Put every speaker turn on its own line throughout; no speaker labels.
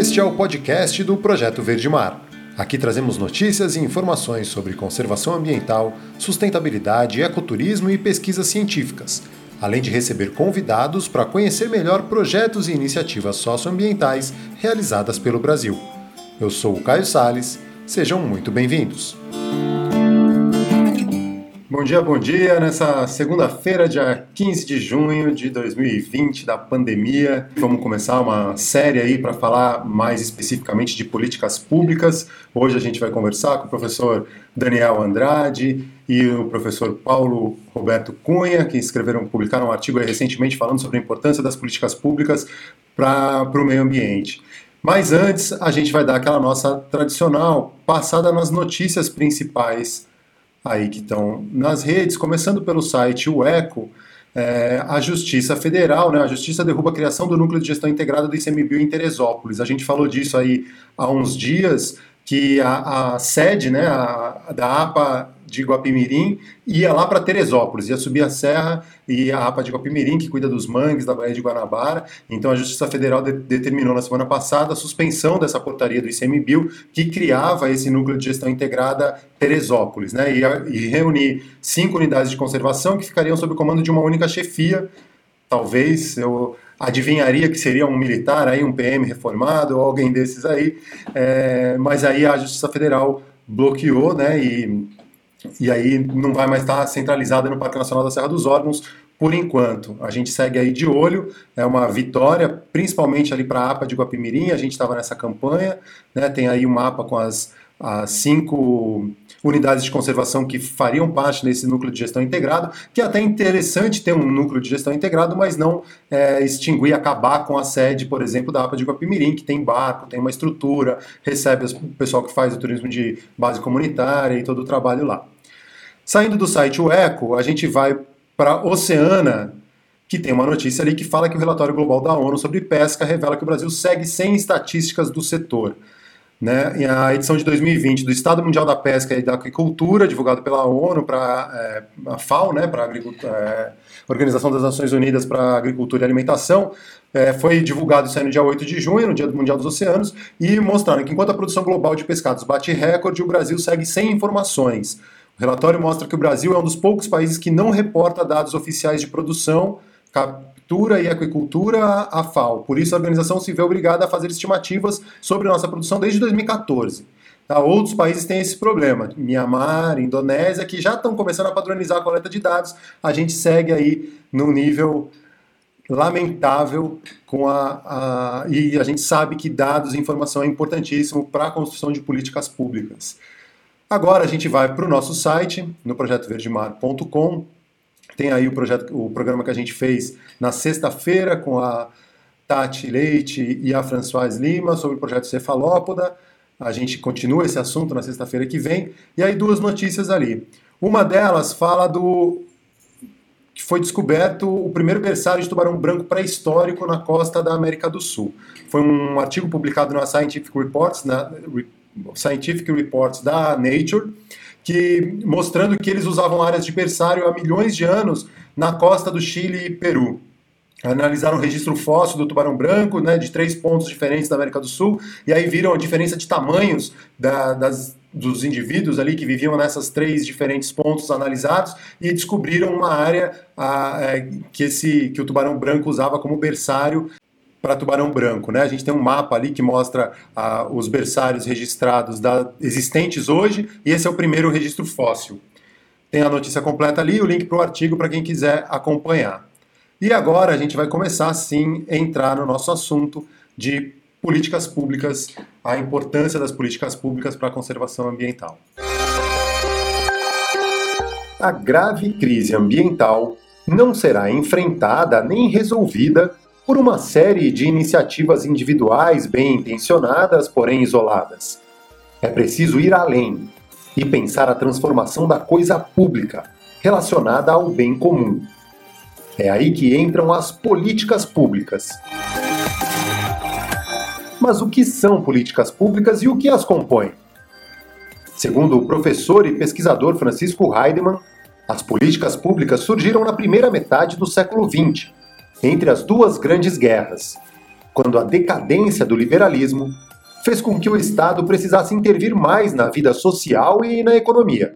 Este é o podcast do Projeto Verde Mar. Aqui trazemos notícias e informações sobre conservação ambiental, sustentabilidade, ecoturismo e pesquisas científicas, além de receber convidados para conhecer melhor projetos e iniciativas socioambientais realizadas pelo Brasil. Eu sou o Caio Sales, sejam muito bem-vindos. Bom dia, bom dia. Nessa segunda-feira, dia 15 de junho de 2020, da pandemia, vamos começar uma série aí para falar mais especificamente de políticas públicas. Hoje a gente vai conversar com o professor Daniel Andrade e o professor Paulo Roberto Cunha, que escreveram, publicaram um artigo recentemente falando sobre a importância das políticas públicas para o meio ambiente. Mas antes, a gente vai dar aquela nossa tradicional passada nas notícias principais aí que estão nas redes, começando pelo site o Eco, é, a Justiça Federal, né, a Justiça derruba a criação do Núcleo de Gestão Integrada do ICMBio em Teresópolis. A gente falou disso aí há uns dias, que a, a sede né, a, da APA de Guapimirim ia lá para Teresópolis, ia subir a serra e a APA de Guapimirim, que cuida dos mangues da Baía de Guanabara. Então a Justiça Federal de, determinou na semana passada a suspensão dessa portaria do ICMBio que criava esse núcleo de gestão integrada Teresópolis, né? E, e reunir cinco unidades de conservação que ficariam sob o comando de uma única chefia. Talvez eu adivinharia que seria um militar aí, um PM reformado ou alguém desses aí, é, mas aí a Justiça Federal bloqueou, né? E e aí não vai mais estar centralizada no Parque Nacional da Serra dos Órgãos por enquanto. A gente segue aí de olho, é uma vitória, principalmente ali para a APA de Guapimirim, a gente estava nessa campanha, né, tem aí um mapa com as, as cinco unidades de conservação que fariam parte desse núcleo de gestão integrado, que é até interessante ter um núcleo de gestão integrado, mas não é, extinguir, acabar com a sede, por exemplo, da APA de Guapimirim, que tem barco, tem uma estrutura, recebe o pessoal que faz o turismo de base comunitária e todo o trabalho lá. Saindo do site o Eco, a gente vai para Oceana, que tem uma notícia ali que fala que o relatório global da ONU sobre pesca revela que o Brasil segue sem estatísticas do setor. Né, a edição de 2020 do Estado Mundial da Pesca e da Aquicultura, divulgado pela ONU para é, a FAO, né, para é, Organização das Nações Unidas para Agricultura e Alimentação, é, foi divulgado isso no dia 8 de junho, no Dia Mundial dos Oceanos, e mostrando que enquanto a produção global de pescados bate recorde, o Brasil segue sem informações. O relatório mostra que o Brasil é um dos poucos países que não reporta dados oficiais de produção, Agricultura e Aquicultura à FAO. Por isso, a organização se vê obrigada a fazer estimativas sobre nossa produção desde 2014. Tá? Outros países têm esse problema. Myanmar, Indonésia, que já estão começando a padronizar a coleta de dados. A gente segue aí no nível lamentável com a, a, e a gente sabe que dados e informação é importantíssimo para a construção de políticas públicas. Agora a gente vai para o nosso site, no projetoverdemar.com, tem aí o, projeto, o programa que a gente fez na sexta-feira com a Tati Leite e a Françoise Lima sobre o projeto Cefalópoda. A gente continua esse assunto na sexta-feira que vem. E aí duas notícias ali. Uma delas fala do que foi descoberto o primeiro berçário de tubarão branco pré-histórico na costa da América do Sul. Foi um artigo publicado na Scientific Reports, na Scientific Reports da Nature, que mostrando que eles usavam áreas de berçário há milhões de anos na costa do Chile e Peru. Analisaram o registro fóssil do tubarão branco, né, de três pontos diferentes da América do Sul, e aí viram a diferença de tamanhos da, das, dos indivíduos ali que viviam nessas três diferentes pontos analisados e descobriram uma área a, é, que, esse, que o tubarão branco usava como berçário para tubarão branco. Né? A gente tem um mapa ali que mostra ah, os berçários registrados da, existentes hoje, e esse é o primeiro registro fóssil. Tem a notícia completa ali, o link para o artigo para quem quiser acompanhar. E agora a gente vai começar sim a entrar no nosso assunto de políticas públicas, a importância das políticas públicas para a conservação ambiental. A grave crise ambiental não será enfrentada nem resolvida por uma série de iniciativas individuais bem intencionadas, porém isoladas. É preciso ir além e pensar a transformação da coisa pública relacionada ao bem comum. É aí que entram as políticas públicas. Mas o que são políticas públicas e o que as compõe? Segundo o professor e pesquisador Francisco Heidemann, as políticas públicas surgiram na primeira metade do século XX entre as duas grandes guerras. quando a decadência do liberalismo fez com que o Estado precisasse intervir mais na vida social e na economia.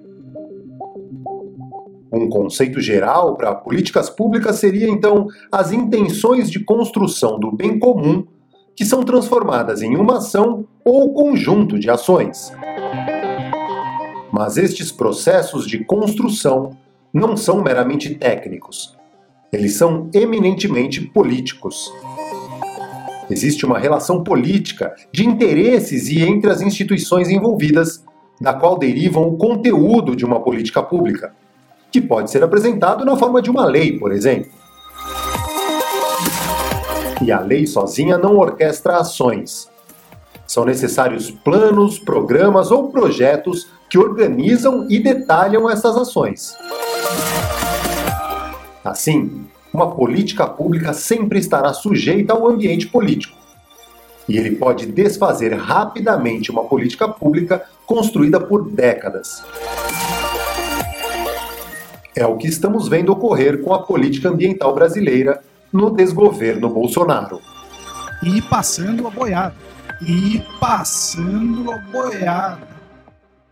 Um conceito geral para políticas públicas seria então as intenções de construção do bem comum que são transformadas em uma ação ou conjunto de ações. Mas estes processos de construção não são meramente técnicos. Eles são eminentemente políticos. Existe uma relação política de interesses e entre as instituições envolvidas, da qual derivam o conteúdo de uma política pública, que pode ser apresentado na forma de uma lei, por exemplo. E a lei sozinha não orquestra ações. São necessários planos, programas ou projetos que organizam e detalham essas ações. Assim, uma política pública sempre estará sujeita ao ambiente político. E ele pode desfazer rapidamente uma política pública construída por décadas. É o que estamos vendo ocorrer com a política ambiental brasileira no desgoverno Bolsonaro.
E passando a boiada. E passando a boiada.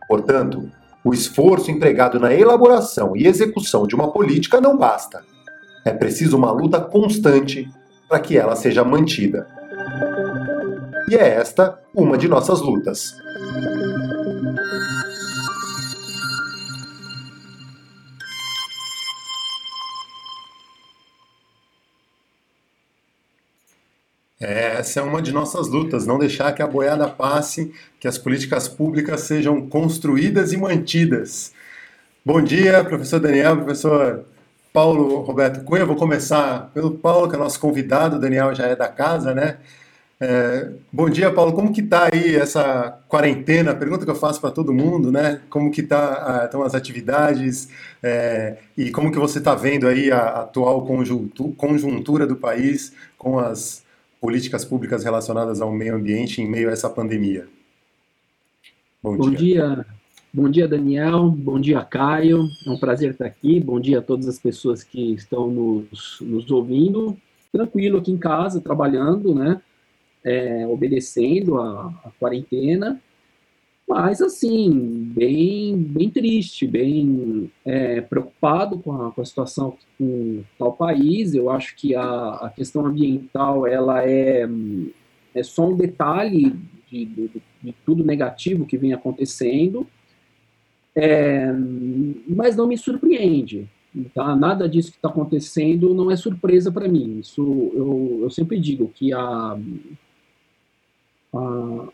Portanto, o esforço empregado na elaboração e execução de uma política não basta é preciso uma luta constante para que ela seja mantida. E é esta uma de nossas lutas. Essa é uma de nossas lutas, não deixar que a boiada passe, que as políticas públicas sejam construídas e mantidas. Bom dia, professor Daniel, professor Paulo Roberto Cunha. Vou começar pelo Paulo, que é nosso convidado, o Daniel já é da casa, né? É, bom dia, Paulo. Como que está aí essa quarentena? Pergunta que eu faço para todo mundo, né? Como que tá, estão as atividades é, e como que você está vendo aí a atual conjuntura do país com as políticas públicas relacionadas ao meio ambiente em meio a essa pandemia?
Bom, Bom dia. dia. Bom dia, Daniel. Bom dia, Caio. É um prazer estar aqui. Bom dia a todas as pessoas que estão nos, nos ouvindo. Tranquilo aqui em casa, trabalhando, né? É, obedecendo a, a, quarentena. Mas, assim, bem, bem triste, bem é, preocupado com a, com a situação com tal país. Eu acho que a, a questão ambiental, ela é, é só um detalhe de, de, de tudo negativo que vem acontecendo é, mas não me surpreende. Tá? Nada disso que está acontecendo não é surpresa para mim. Isso eu, eu sempre digo que a, a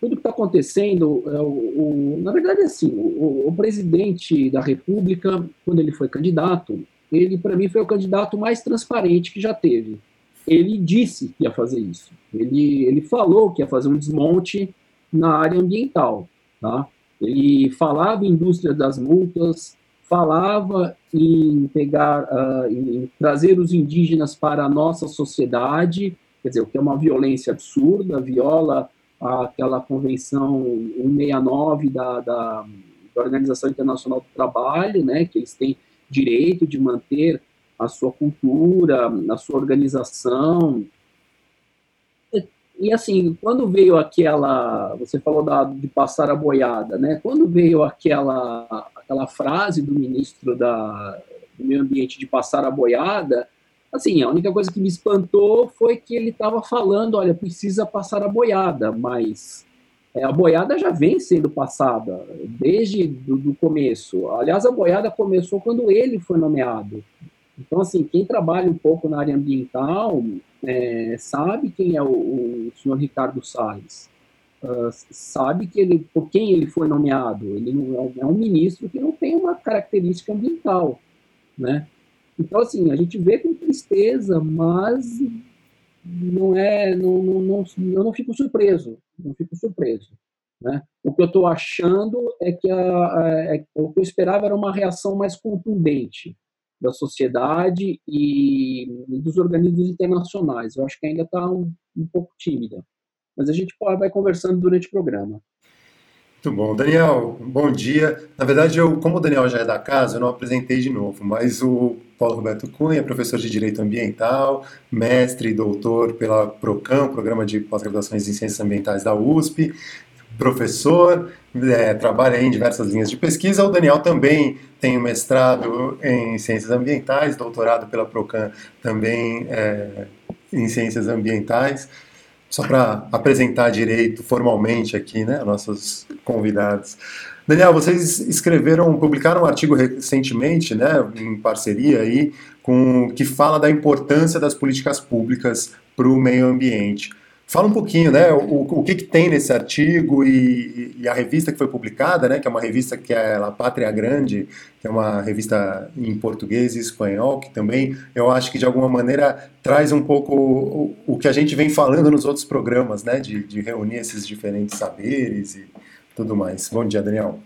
tudo que está acontecendo, é o, o, na verdade, é assim, o, o, presidente da República, quando ele foi candidato, ele, para mim, foi o candidato mais transparente que já teve. Ele disse que ia fazer isso. Ele, ele falou que ia fazer um desmonte na área ambiental, tá? Ele falava em indústria das multas, falava em pegar, uh, em trazer os indígenas para a nossa sociedade, quer dizer, o que é uma violência absurda, viola aquela convenção 169 da, da, da Organização Internacional do Trabalho, né, que eles têm direito de manter a sua cultura, a sua organização, e assim, quando veio aquela, você falou da, de passar a boiada, né? Quando veio aquela, aquela frase do ministro da, do Meio Ambiente de passar a boiada, assim, a única coisa que me espantou foi que ele estava falando, olha, precisa passar a boiada, mas é, a boiada já vem sendo passada desde do, começo. Aliás, a boiada começou quando ele foi nomeado. Então, assim, quem trabalha um pouco na área ambiental é, sabe quem é o, o senhor Ricardo Salles, uh, sabe que ele, por quem ele foi nomeado. Ele é, é um ministro que não tem uma característica ambiental, né? Então, assim, a gente vê com tristeza, mas não é, não, não, não, eu não fico surpreso, não fico surpreso. Né? O que eu estou achando é que a, é, o que eu esperava era uma reação mais contundente, da sociedade e dos organismos internacionais. Eu acho que ainda está um, um, pouco tímida. Mas a gente vai conversando durante o programa.
Muito bom. Daniel, bom dia. Na verdade, eu, como o Daniel já é da casa, eu não apresentei de novo, mas o Paulo Roberto Cunha, professor de Direito Ambiental, mestre e doutor pela PROCAM, Programa de Pós-Graduações em Ciências Ambientais da USP, professor, é, trabalha em diversas linhas de pesquisa. O Daniel também tem um mestrado em Ciências Ambientais, doutorado pela PROCAM também é, em Ciências Ambientais só para apresentar direito formalmente aqui, né, nossos convidados. Daniel, vocês escreveram, publicaram um artigo recentemente, né, em parceria aí, com que fala da importância das políticas públicas para o meio ambiente. Fala um pouquinho, né, o, o que, que tem nesse artigo e, e, a revista que foi publicada, né, que é uma revista que é a Pátria Grande, que é uma revista em português e espanhol, que também eu acho que de alguma maneira traz um pouco o, o que a gente vem falando nos outros programas, né, de, de reunir esses diferentes saberes e tudo mais. Bom dia, Daniel.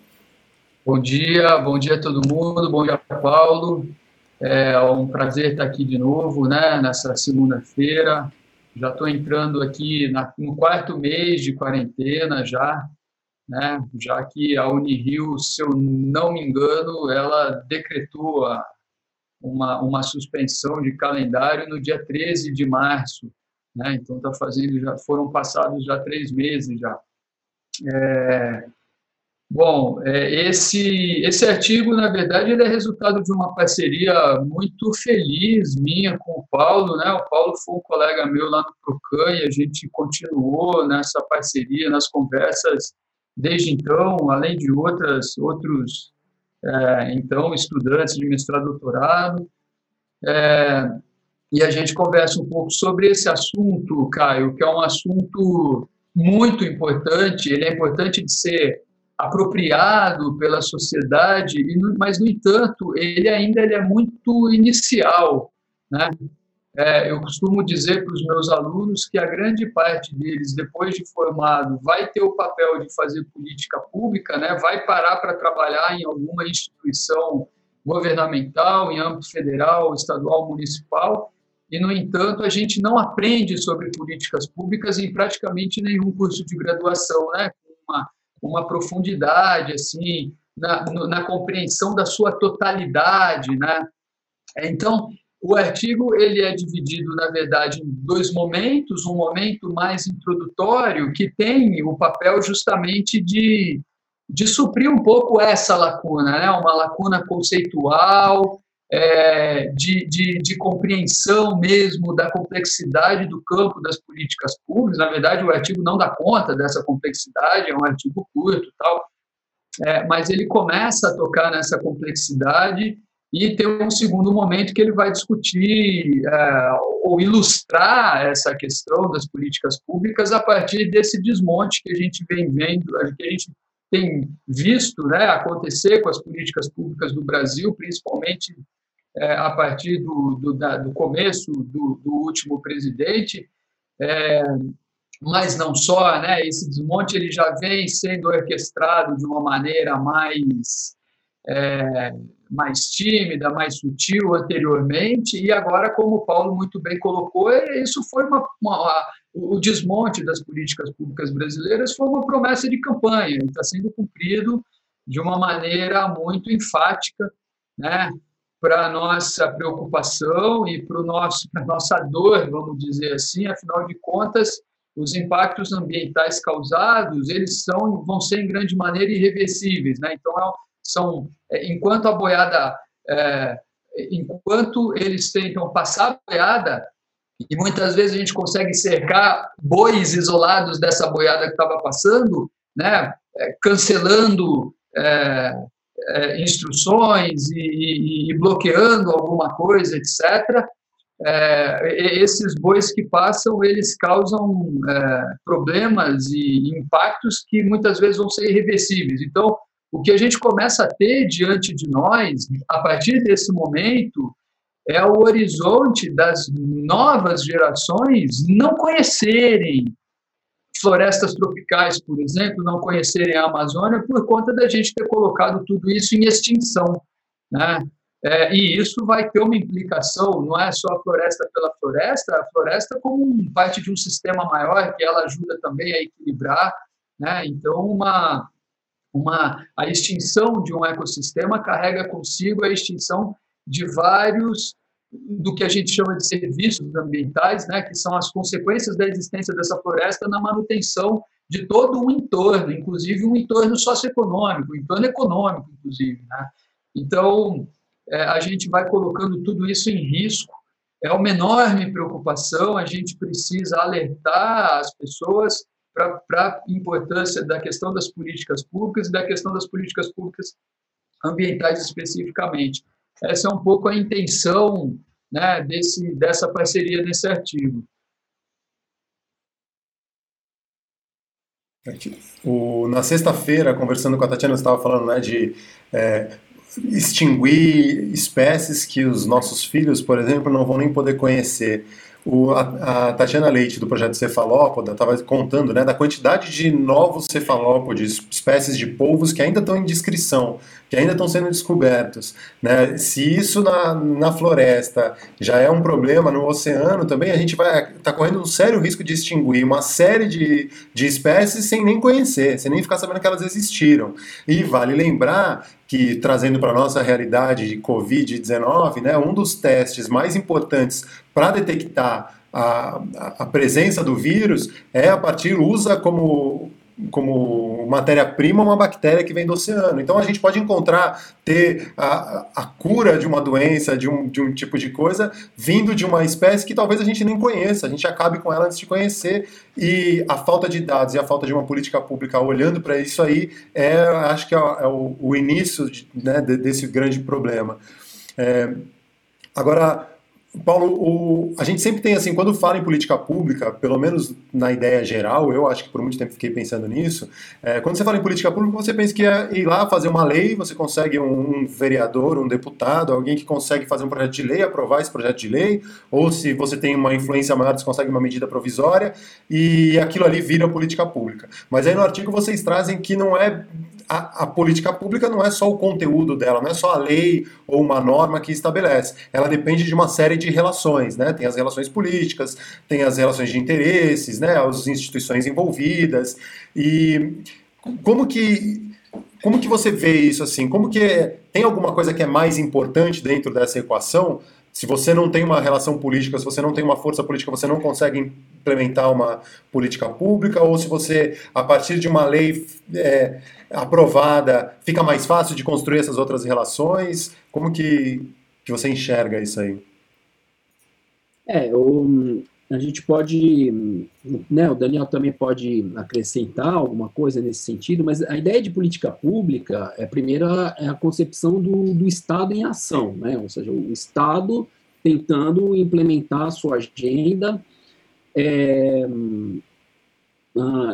Bom dia, bom dia a todo mundo, bom dia, Paulo. É um prazer estar aqui de novo, né, nessa segunda-feira já estou entrando aqui na, no quarto mês de quarentena já, né? Já que a Unirio, se eu não me engano, ela decretou uma, uma suspensão de calendário no dia 13 de março, né? Então tá fazendo já foram passados já três meses já. É, Bom, é, esse, esse artigo, na verdade, ele é resultado de uma parceria muito feliz minha com o Paulo, né? O Paulo foi um colega meu lá no Procan e a gente continuou nessa parceria, nas conversas desde então, além de outras, outros, é, então, estudantes de mestrado e doutorado. É, e a gente conversa um pouco sobre esse assunto, Caio, que é um assunto muito importante, ele é importante de ser apropriado pela sociedade, mas, no entanto, ele ainda ele é muito inicial. Né? É, eu costumo dizer para os meus alunos que a grande parte deles, depois de formado, vai ter o papel de fazer política pública, né? vai parar para trabalhar em alguma instituição governamental, em âmbito federal, estadual, municipal, e, no entanto, a gente não aprende sobre políticas públicas em praticamente nenhum curso de graduação, né? Uma, uma profundidade assim na, na compreensão da sua totalidade, né? Então, o artigo ele é dividido, na verdade, em dois momentos. Um momento mais introdutório, que tem o papel justamente de, de suprir um pouco essa lacuna, né? uma lacuna conceitual, é, de, de, de, compreensão mesmo da complexidade do campo das políticas públicas. Na verdade, o artigo não dá conta dessa complexidade, é um artigo curto tal, é, mas ele começa a tocar nessa complexidade e tem um segundo momento que ele vai discutir é, ou ilustrar essa questão das políticas públicas a partir desse desmonte que a gente vem vendo, que a gente tem visto né, acontecer com as políticas públicas do Brasil, principalmente é, a partir do, do, da, do começo do, do, último presidente, é, mas não só, né? Esse desmonte ele já vem sendo orquestrado de uma maneira mais é, mais tímida, mais sutil anteriormente, e agora, como o Paulo muito bem colocou, isso foi uma, uma o desmonte das políticas públicas brasileiras foi uma promessa de campanha, e está sendo cumprido de uma maneira muito enfática, né? Para a nossa preocupação e para a nossa dor, vamos dizer assim, afinal de contas, os impactos ambientais causados, eles são, vão ser em grande maneira irreversíveis, né? Então, é são, é, enquanto a boiada, é, enquanto eles tentam passar a boiada, e muitas vezes a gente consegue cercar bois isolados dessa boiada que estava passando, né? É, cancelando é, é, instruções e, e, e, bloqueando alguma coisa, etc., é, esses bois que passam, eles causam é, problemas e impactos que muitas vezes vão ser irreversíveis. Então, o que a gente começa a ter diante de nós, a partir desse momento, é o horizonte das novas gerações não conhecerem florestas tropicais, por exemplo, não conhecerem a Amazônia por conta da gente ter colocado tudo isso em extinção, né? É, e isso vai ter uma implicação, não é só a floresta pela floresta, a floresta como parte de um sistema maior que ela ajuda também a equilibrar, né? Então, uma, uma, a extinção de um ecossistema carrega consigo a extinção de vários do que a gente chama de serviços ambientais, né, que são as consequências da existência dessa floresta na manutenção de todo um entorno, inclusive um entorno socioeconômico, um entorno econômico, inclusive. Né? Então, é, a gente vai colocando tudo isso em risco. É uma enorme preocupação, a gente precisa alertar as pessoas para a importância da questão das políticas públicas e da questão das políticas públicas ambientais especificamente. Essa é um pouco a intenção né, desse, dessa parceria nesse artigo.
O, na sexta-feira, conversando com a Tatiana, você estava falando né, de é, extinguir espécies que os nossos filhos, por exemplo, não vão nem poder conhecer. O, a, a, Tatiana Leite, do projeto Cefalópoda, estava contando né, da quantidade de novos cefalópodes, espécies de polvos que ainda estão em descrição, que ainda estão sendo descobertos. Né? Se isso na, na floresta já é um problema, no oceano também a gente vai estar tá correndo um sério risco de extinguir uma série de, de espécies sem nem conhecer, sem nem ficar sabendo que elas existiram. E vale lembrar que, trazendo para a nossa realidade de Covid-19, né, um dos testes mais importantes para detectar a, a, presença do vírus é a partir, usa como como matéria-prima uma bactéria que vem do oceano. Então a gente pode encontrar, ter a, a cura de uma doença, de um, de um tipo de coisa, vindo de uma espécie que talvez a gente nem conheça, a gente acabe com ela antes de conhecer. E a falta de dados e a falta de uma política pública olhando para isso aí, é, acho que é, é o, o, início de, né, desse grande problema. É, agora, Paulo, o, a gente sempre tem assim, quando fala em política pública, pelo menos na ideia geral, eu acho que por muito tempo fiquei pensando nisso. É, quando você fala em política pública, você pensa que é ir lá fazer uma lei, você consegue um, um, vereador, um deputado, alguém que consegue fazer um projeto de lei, aprovar esse projeto de lei, ou se você tem uma influência maior, você consegue uma medida provisória e aquilo ali vira política pública. Mas aí no artigo vocês trazem que não é a, a, política pública não é só o conteúdo dela, não é só a lei ou uma norma que estabelece. Ela depende de uma série de relações, né? Tem as relações políticas, tem as relações de interesses, né? As instituições envolvidas. E como que como que você vê isso assim? Como que é, tem alguma coisa que é mais importante dentro dessa equação? Se você não tem uma relação política, se você não tem uma força política, você não consegue implementar uma política pública, ou se você, a partir de uma lei é, aprovada, fica mais fácil de construir essas outras relações? Como que, que você enxerga isso aí?
É, o, a gente pode, né, o Daniel também pode acrescentar alguma coisa nesse sentido, mas a ideia de política pública é primeiro a, é a concepção do, do Estado em ação, né, ou seja, o Estado tentando implementar a sua agenda, é,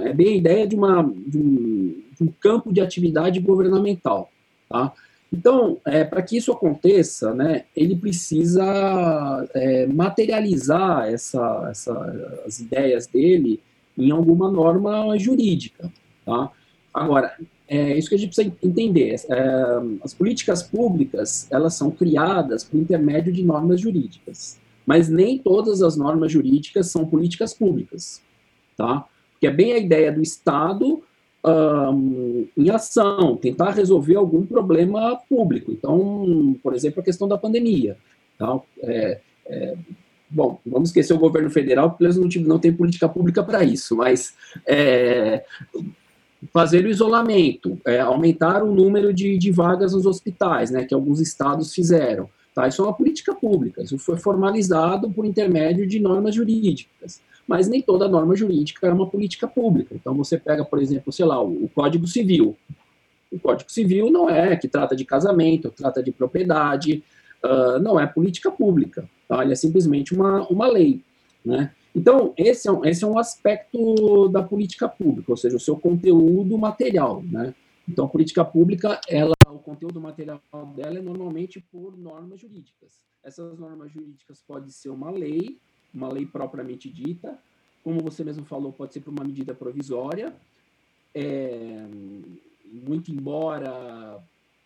é bem a ideia de, uma, de um, de um campo de atividade governamental, tá? Então, é, para que isso aconteça, né, ele precisa é, materializar essa, essa, as ideias dele em alguma norma jurídica. Tá? Agora, é isso que a gente precisa entender. É, as políticas públicas, elas são criadas por intermédio de normas jurídicas. Mas nem todas as normas jurídicas são políticas públicas. Tá? Porque é bem a ideia do Estado um, em ação, tentar resolver algum problema público. Então, por exemplo, a questão da pandemia. Então, é, é, bom, vamos esquecer o governo federal, porque eles não, não têm política pública para isso, mas é, fazer o isolamento, é, aumentar o número de, de vagas nos hospitais, né, que alguns estados fizeram. Tá? Isso é uma política pública, isso foi formalizado por intermédio de normas jurídicas mas nem toda norma jurídica é uma política pública. Então, você pega, por exemplo, sei lá, o, Código Civil. O Código Civil não é que trata de casamento, trata de propriedade, uh, não é política pública. Tá? Ele é simplesmente uma, uma lei. Né? Então, esse é, um, esse é um aspecto da política pública, ou seja, o seu conteúdo material. Né? Então, a política pública, ela, o conteúdo material dela é normalmente por normas jurídicas. Essas normas jurídicas podem ser uma lei, uma lei propriamente dita, como você mesmo falou, pode ser por uma medida provisória, é, muito embora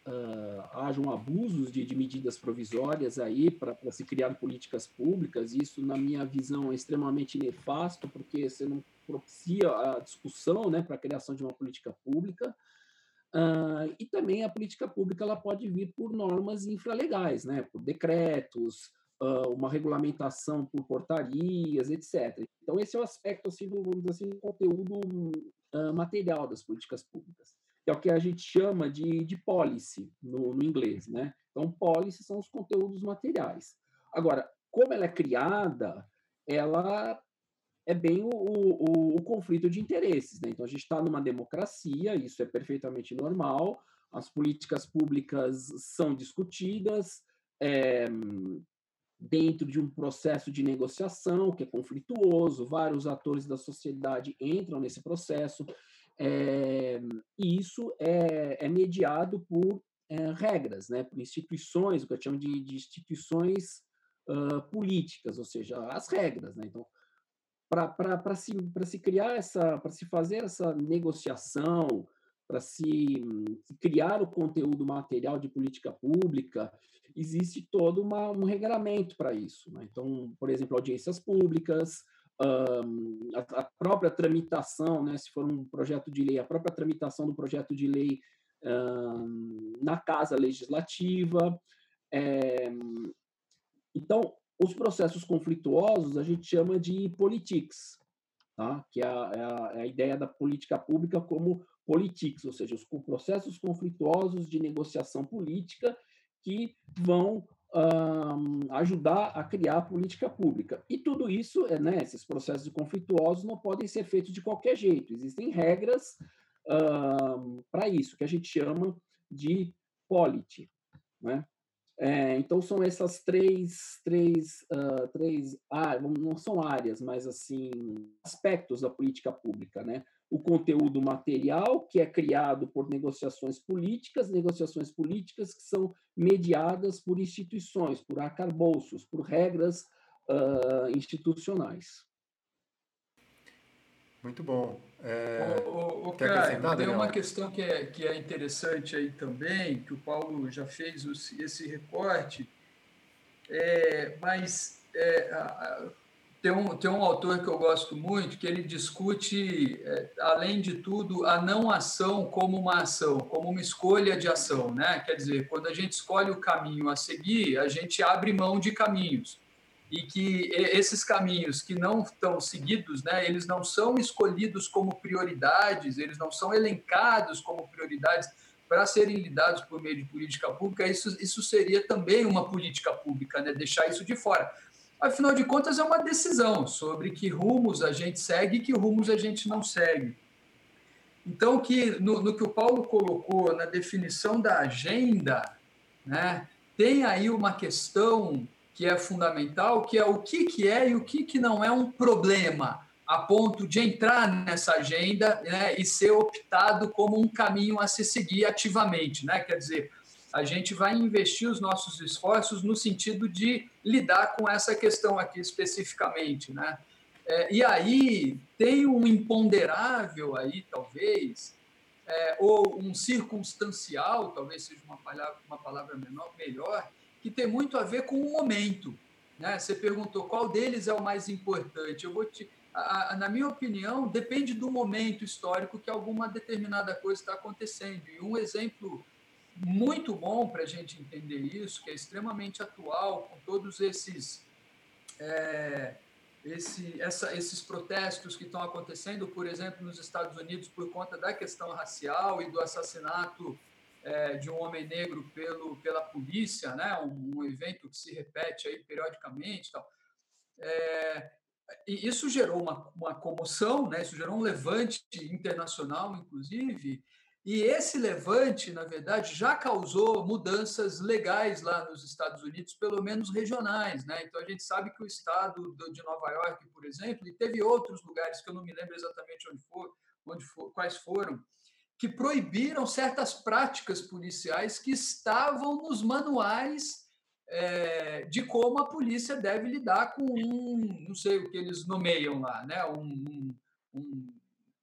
uh, hajam abusos de, de, medidas provisórias aí para se criar políticas públicas, isso, na minha visão, é extremamente nefasto, porque você não propicia a discussão né, para a criação de uma política pública. Uh, e também a política pública ela pode vir por normas infralegais, né, por decretos, uma regulamentação por portarias, etc. Então esse é o aspecto assim do assim, conteúdo uh, material das políticas públicas, que é o que a gente chama de, de policy no, no inglês, né? Então policy são os conteúdos materiais. Agora, como ela é criada, ela é bem o, o, o, conflito de interesses. Né? Então, a gente está numa democracia, isso é perfeitamente normal, as políticas públicas são discutidas é, dentro de um processo de negociação que é conflituoso, vários atores da sociedade entram nesse processo, é, e isso é, é mediado por é, regras, né, por instituições, o que eu chamo de, de instituições uh, políticas, ou seja, as regras. Né? Então, para se, se criar essa, para se fazer essa negociação, para se, criar o conteúdo material de política pública, existe todo uma, um regramento para isso. Né? Então, por exemplo, audiências públicas, um, a, a, própria tramitação, né, se for um projeto de lei, a própria tramitação do projeto de lei um, na Casa Legislativa. É, então, os processos conflituosos a gente chama de politics, tá? que é a, é a, é a ideia da política pública como politics, ou seja, os processos conflituosos de negociação política que vão um, ajudar a criar a política pública. E tudo isso, é, né, esses processos conflituosos não podem ser feitos de qualquer jeito. Existem regras um, para isso, que a gente chama de polity. Né? É, então são essas três, três, uh, três ah, não são áreas, mas assim aspectos da política pública, né? O conteúdo material que é criado por negociações políticas, negociações políticas que são mediadas por instituições, por arcabouços, por regras uh, institucionais.
Muito bom.
É... O, o, o cara, tem uma questão que é, que é interessante aí também, que o Paulo já fez esse recorte, é, mas é, a, tem, um, tem um autor que eu gosto muito que ele discute, é, além de tudo, a não ação como uma ação, como uma escolha de ação. Né? Quer dizer, quando a gente escolhe o caminho a seguir, a gente abre mão de caminhos e que esses caminhos que não estão seguidos, né, eles não são escolhidos como prioridades, eles não são elencados como prioridades para serem lidados por meio de política pública, isso, isso seria também uma política pública, né, deixar isso de fora. Afinal de contas, é uma decisão sobre que rumos a gente segue e que rumos a gente não segue. Então, que no, no que o Paulo colocou na definição da agenda, né, tem aí uma questão que é fundamental, que é o que, que é e o que, que não é um problema, a ponto de entrar nessa agenda né, e ser optado como um caminho a se seguir ativamente. Né? Quer dizer, a gente vai investir os nossos esforços no sentido de lidar com essa questão aqui especificamente. Né? É, e aí tem um imponderável aí, talvez, é, ou um circunstancial, talvez seja uma palavra, uma palavra menor, melhor, que tem muito a ver com o momento. Né? Você perguntou qual deles é o mais importante. Eu vou te, a, a, na minha opinião, depende do momento histórico que alguma determinada coisa está acontecendo. E um exemplo muito bom para a gente entender isso, que é extremamente atual, com todos esses, é, esse, essa, esses protestos que estão acontecendo, por exemplo, nos Estados Unidos, por conta da questão racial e do assassinato é, de um homem negro pelo, pela polícia, né? Um, um, evento que se repete aí periodicamente, tal. É, e isso gerou uma, uma comoção, né? Isso gerou um levante internacional, inclusive. E esse levante, na verdade, já causou mudanças legais lá nos Estados Unidos, pelo menos regionais, né? Então a gente sabe que o estado de Nova York, por exemplo, e teve outros lugares que eu não me lembro exatamente onde for, onde for, quais foram, que proibiram certas práticas policiais que estavam nos manuais é, de como a polícia deve lidar com um, não sei o que eles nomeiam lá, né? Um, um,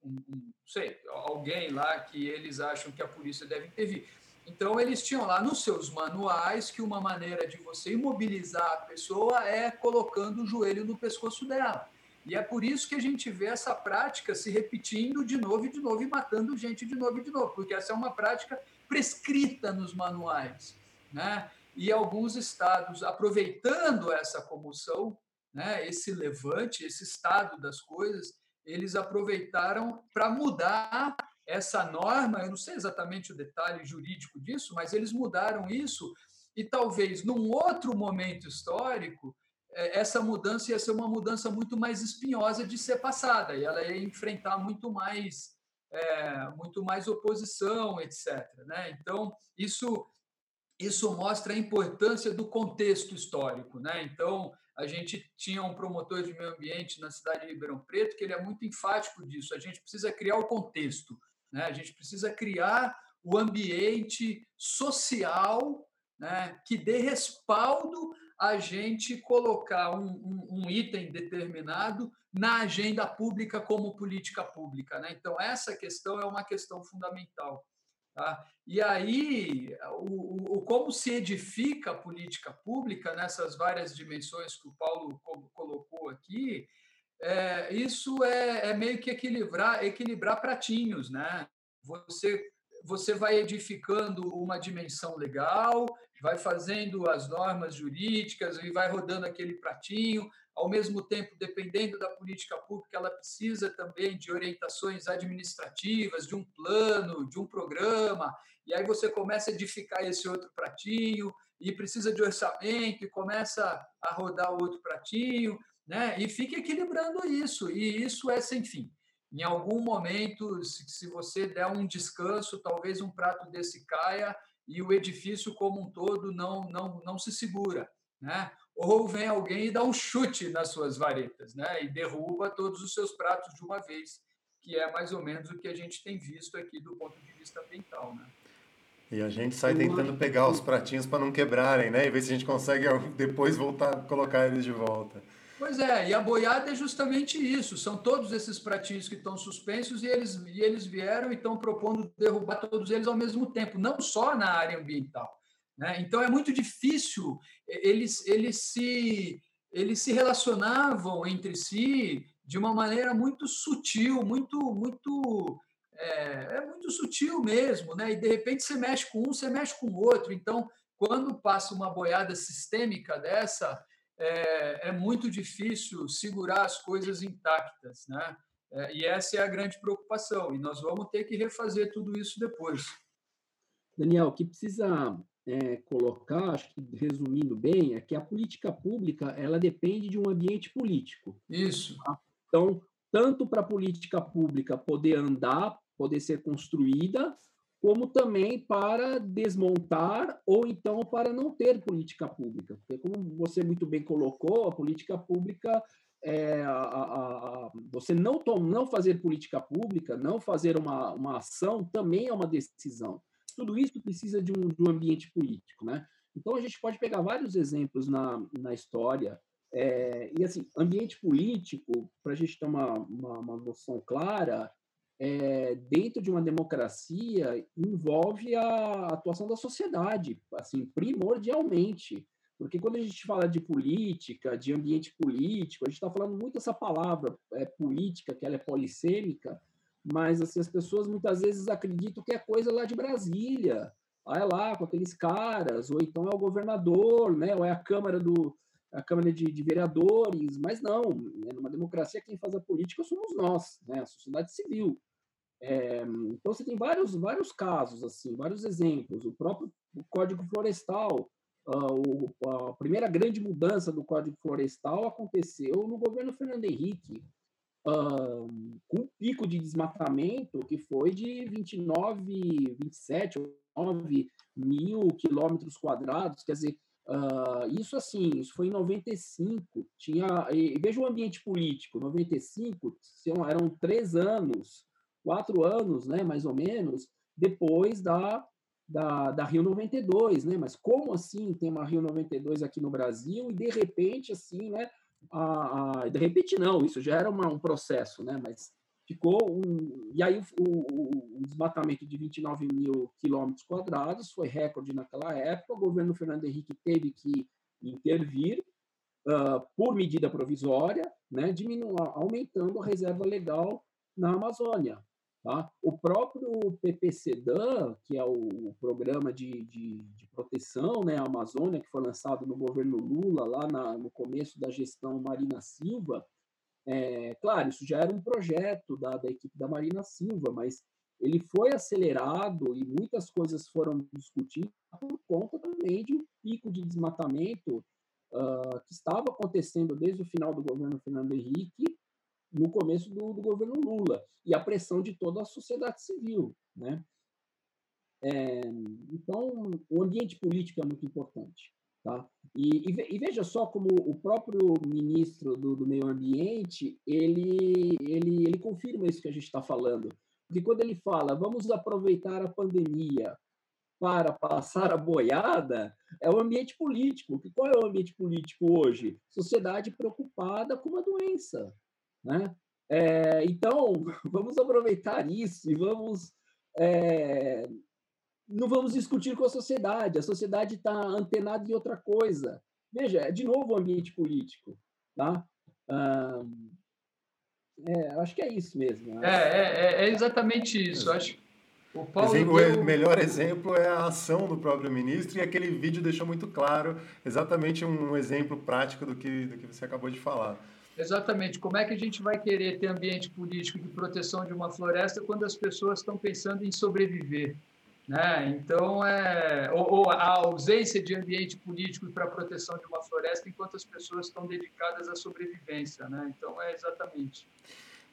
um, sei, alguém lá que eles acham que a polícia deve intervir. Então, eles tinham lá nos seus manuais que uma maneira de você imobilizar a pessoa é colocando o joelho no pescoço dela. E é por isso que a gente vê essa prática se repetindo de novo e de novo e matando gente de novo e de novo, porque essa é uma prática prescrita nos manuais. Né? E alguns estados, aproveitando essa comoção, né, esse levante, esse estado das coisas, eles aproveitaram para mudar essa norma. Eu não sei exatamente o detalhe jurídico disso, mas eles mudaram isso e talvez num outro momento histórico é, essa mudança ia ser uma mudança muito mais espinhosa de ser passada e ela ia enfrentar muito mais é, muito mais oposição, etc. Né? Então isso isso mostra a importância do contexto histórico, né? Então a gente tinha um promotor de meio ambiente na cidade de Ribeirão Preto que ele é muito enfático disso. A gente precisa criar o contexto, né? A gente precisa criar o ambiente social né, que dê respaldo a gente colocar um, um, um, item determinado na agenda pública como política pública. Né? Então, essa questão é uma questão fundamental. Tá? E aí, o, o, como se edifica a política pública nessas várias dimensões que o Paulo colocou aqui, é, isso é, é meio que equilibrar, equilibrar pratinhos. Né? Você você vai edificando uma dimensão legal, vai fazendo as normas jurídicas e vai rodando aquele pratinho. Ao mesmo tempo, dependendo da política pública, ela precisa também de orientações administrativas, de um plano, de um programa. E aí você começa a edificar esse outro pratinho e precisa de orçamento e começa a rodar o outro pratinho, né? E fica equilibrando isso. E isso é sem fim. Em algum momento, se, você der um descanso, talvez um prato desse caia e o edifício como um todo não, não, não se segura. Né? Ou vem alguém e dá um chute nas suas varetas né? e derruba todos os seus pratos de uma vez, que é mais ou menos o que a gente tem visto aqui do ponto de vista ambiental. Né?
E a gente sai tentando pegar os pratinhos para não quebrarem, né? E ver se a gente consegue depois voltar a colocar eles de volta.
Pois é, e a boiada é justamente isso. São todos esses pratinhos que estão suspensos e eles, e eles vieram e estão propondo derrubar todos eles ao mesmo tempo, não só na área ambiental. Né? Então é muito difícil, eles, eles, se, eles se relacionavam entre si de uma maneira muito sutil, muito, muito é, é, muito sutil mesmo, né? E de repente você mexe com um, você mexe com o outro. Então, quando passa uma boiada sistêmica dessa, é, é muito difícil segurar as coisas intactas, né? É, e essa é a grande preocupação. E nós vamos ter que refazer tudo isso depois.
Daniel, o que precisa é, colocar, acho que resumindo bem, é que a política pública ela depende de um ambiente político.
Isso. Tá?
Então, tanto para a política pública poder andar, poder ser construída, como também para desmontar ou então para não ter política pública. Porque, como você muito bem colocou, a política pública é, a, a, a, você não, tom, não fazer política pública, não fazer uma, uma ação, também é uma decisão. Tudo isso precisa de um, de um ambiente político. Né? Então, a gente pode pegar vários exemplos na, na história. É, e, assim, ambiente político, para a gente ter uma, uma, uma noção clara, é, dentro de uma democracia envolve a atuação da sociedade, assim, primordialmente. Porque quando a gente fala de política, de ambiente político, a gente está falando muito essa palavra é, política, que ela é polissêmica, mas assim, as pessoas muitas vezes acreditam que é coisa lá de Brasília, ah, é lá com aqueles caras, ou então é o governador, né, ou é a Câmara do, a Câmara de, de, Vereadores, mas não, né, numa democracia quem faz a política somos nós, né, a sociedade civil. É, então você tem vários, vários casos, assim, vários exemplos. O próprio Código Florestal, uh, o, a primeira grande mudança do Código Florestal aconteceu no governo Fernando Henrique, uh, com um pico de desmatamento que foi de 29, 27 ou 9 mil quilômetros quadrados, quer dizer, Uh, isso assim, isso foi em 95. Tinha, e, veja o ambiente político, 95 eram três anos quatro anos, né, mais ou menos, depois da, da, da Rio 92, né? Mas como assim tem uma Rio 92 aqui no Brasil e de repente, assim, né? A, a, de repente não, isso já era uma, um processo, né? Mas ficou um. E aí o, o, o desmatamento de 29 mil quilômetros quadrados foi recorde naquela época. O governo Fernando Henrique teve que intervir uh, por medida provisória, né, aumentando a reserva legal na Amazônia. Tá? O próprio PPCDAN, que é o programa de, de, de proteção né, à Amazônia, que foi lançado no governo Lula, lá na, no começo da gestão Marina Silva, é, claro, isso já era um projeto da, da equipe da Marina Silva, mas ele foi acelerado e muitas coisas foram discutidas por conta também de um pico de desmatamento uh, que estava acontecendo desde o final do governo Fernando Henrique no começo do, do, governo Lula e a pressão de toda a sociedade civil, né? É, então, o ambiente político é muito importante, tá? E, e, veja só como o próprio ministro do, do, meio ambiente ele, ele, ele confirma isso que a gente está falando, porque quando ele fala vamos aproveitar a pandemia para passar a boiada é o ambiente político. Qual é o ambiente político hoje? Sociedade preocupada com uma doença, né? É, então, vamos aproveitar isso e vamos. É, não vamos discutir com a sociedade, a sociedade está antenada em outra coisa. Veja, é de novo o ambiente político. Tá? é, acho que é isso mesmo.
Né? É, é, é, exatamente isso. Acho
o, Paulo exemplo, deu... o melhor exemplo é a ação do próprio ministro, e aquele vídeo deixou muito claro exatamente um exemplo prático do que, do que você acabou de falar.
Exatamente. Como é que a gente vai querer ter ambiente político de proteção de uma floresta quando as pessoas estão pensando em sobreviver? Né? Então, é, ou, ou a ausência de ambiente político para a proteção de uma floresta enquanto as pessoas estão dedicadas à sobrevivência. Né? Então, é exatamente.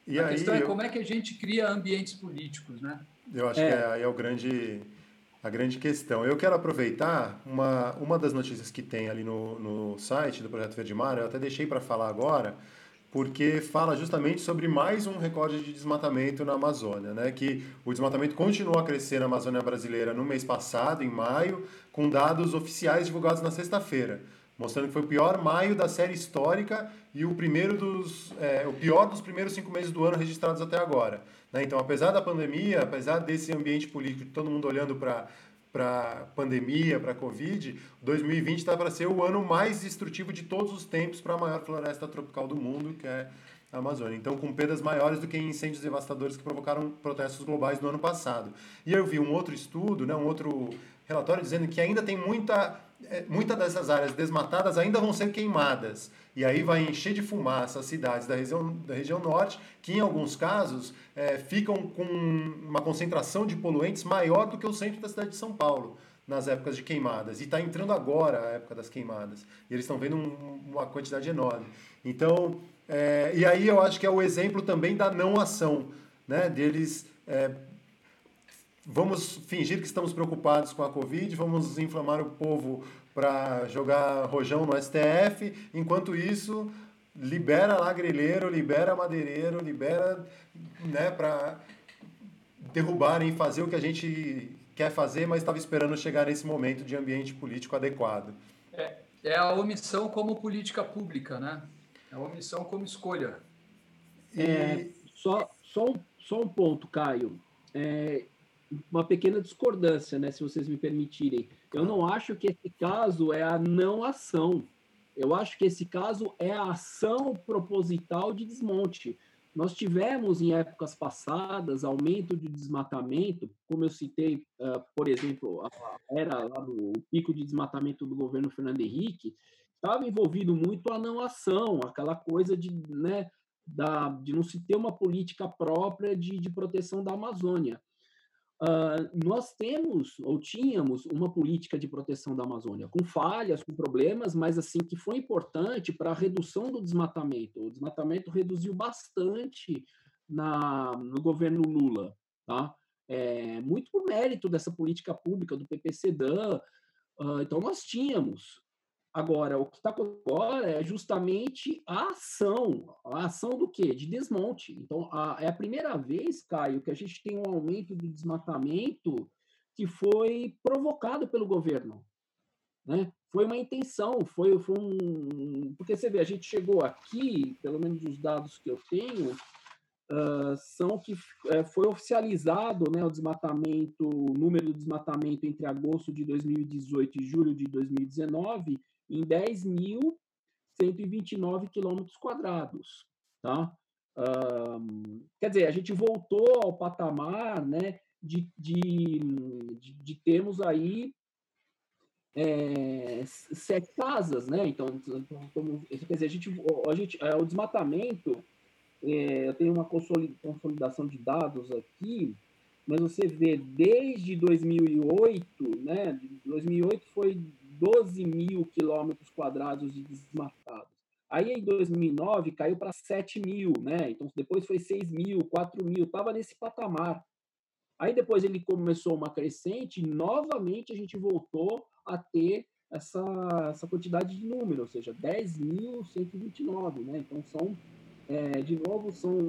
E a aí, questão é como é que a gente cria ambientes políticos. Né?
Eu acho é. que é, aí é o grande, a grande questão. Eu quero aproveitar uma, uma das notícias que tem ali no, no site do Projeto Verde Mar, eu até deixei para falar agora, porque fala justamente sobre mais um recorde de desmatamento na Amazônia, né? Que o desmatamento continuou a crescer na Amazônia brasileira no mês passado, em maio, com dados oficiais divulgados na sexta-feira, mostrando que foi o pior maio da série histórica e o primeiro dos, é, o pior dos primeiros cinco meses do ano registrados até agora. Né? Então, apesar da pandemia, apesar desse ambiente político, todo mundo olhando para para pandemia, para Covid, 2020 está para ser o ano mais destrutivo de todos os tempos para a maior floresta tropical do mundo, que é a Amazônia. Então, com perdas maiores do que incêndios devastadores que provocaram protestos globais no ano passado. E eu vi um outro estudo, né, um outro relatório dizendo que ainda tem muita é, muitas dessas áreas desmatadas ainda vão ser queimadas. E aí vai encher de fumaça as cidades da região, da região norte, que em alguns casos é, ficam com uma concentração de poluentes maior do que o centro da cidade de São Paulo, nas épocas de queimadas. E está entrando agora a época das queimadas. E eles estão vendo um, uma quantidade enorme. Então, é, e aí eu acho que é o exemplo também da não ação, né? Deles é, vamos fingir que estamos preocupados com a Covid, vamos inflamar o povo para jogar rojão no STF, enquanto isso libera lá grelheiro, libera madeireiro, libera né, para derrubarem fazer o que a gente quer fazer, mas estava esperando chegar nesse momento de ambiente político adequado.
É, é a omissão como política pública, né? É a omissão como escolha.
E... É, só, só, um, só um ponto, Caio. É, uma pequena discordância, né, se vocês me permitirem. Eu não acho que esse caso é a não ação. Eu acho que esse caso é a ação proposital de desmonte. Nós tivemos em épocas passadas aumento de desmatamento, como eu citei, uh, por exemplo, a, era lá no pico de desmatamento do governo Fernando Henrique, estava envolvido muito a não ação, aquela coisa de, né, da, de não se ter uma política própria de, de proteção da Amazônia. Uh, nós temos ou tínhamos uma política de proteção da Amazônia com falhas, com problemas, mas assim que foi importante para a redução do desmatamento. O desmatamento reduziu bastante na, no governo Lula, tá? É, muito por mérito dessa política pública do PPCDAN. Uh, então nós tínhamos Agora, o que está agora é justamente a ação. A ação do quê? De desmonte. Então, a, é a primeira vez, Caio, que a gente tem um aumento do desmatamento que foi provocado pelo governo. Né? Foi uma intenção, foi, foi um. Porque você vê, a gente chegou aqui, pelo menos os dados que eu tenho, uh, são que uh, foi oficializado né, o desmatamento, o número do desmatamento entre agosto de 2018 e julho de 2019 em 10.100 129 quilômetros quadrados, tá? Um, quer dizer, a gente voltou ao patamar, né, de, de, de, de termos aí é, sete casas, né? Então, quer dizer, a gente, a gente, é, o desmatamento, é, eu tenho uma consolidação de dados aqui, mas você vê desde 2008, né? 2008 foi 12 mil quilômetros quadrados de desmatados. Aí em 2009 caiu para 7 mil, né? Então depois foi 6 mil, 4 mil, estava nesse patamar. Aí depois ele começou uma crescente e novamente a gente voltou a ter essa, essa quantidade de número, ou seja, 10.129, né? Então são, é, de novo, são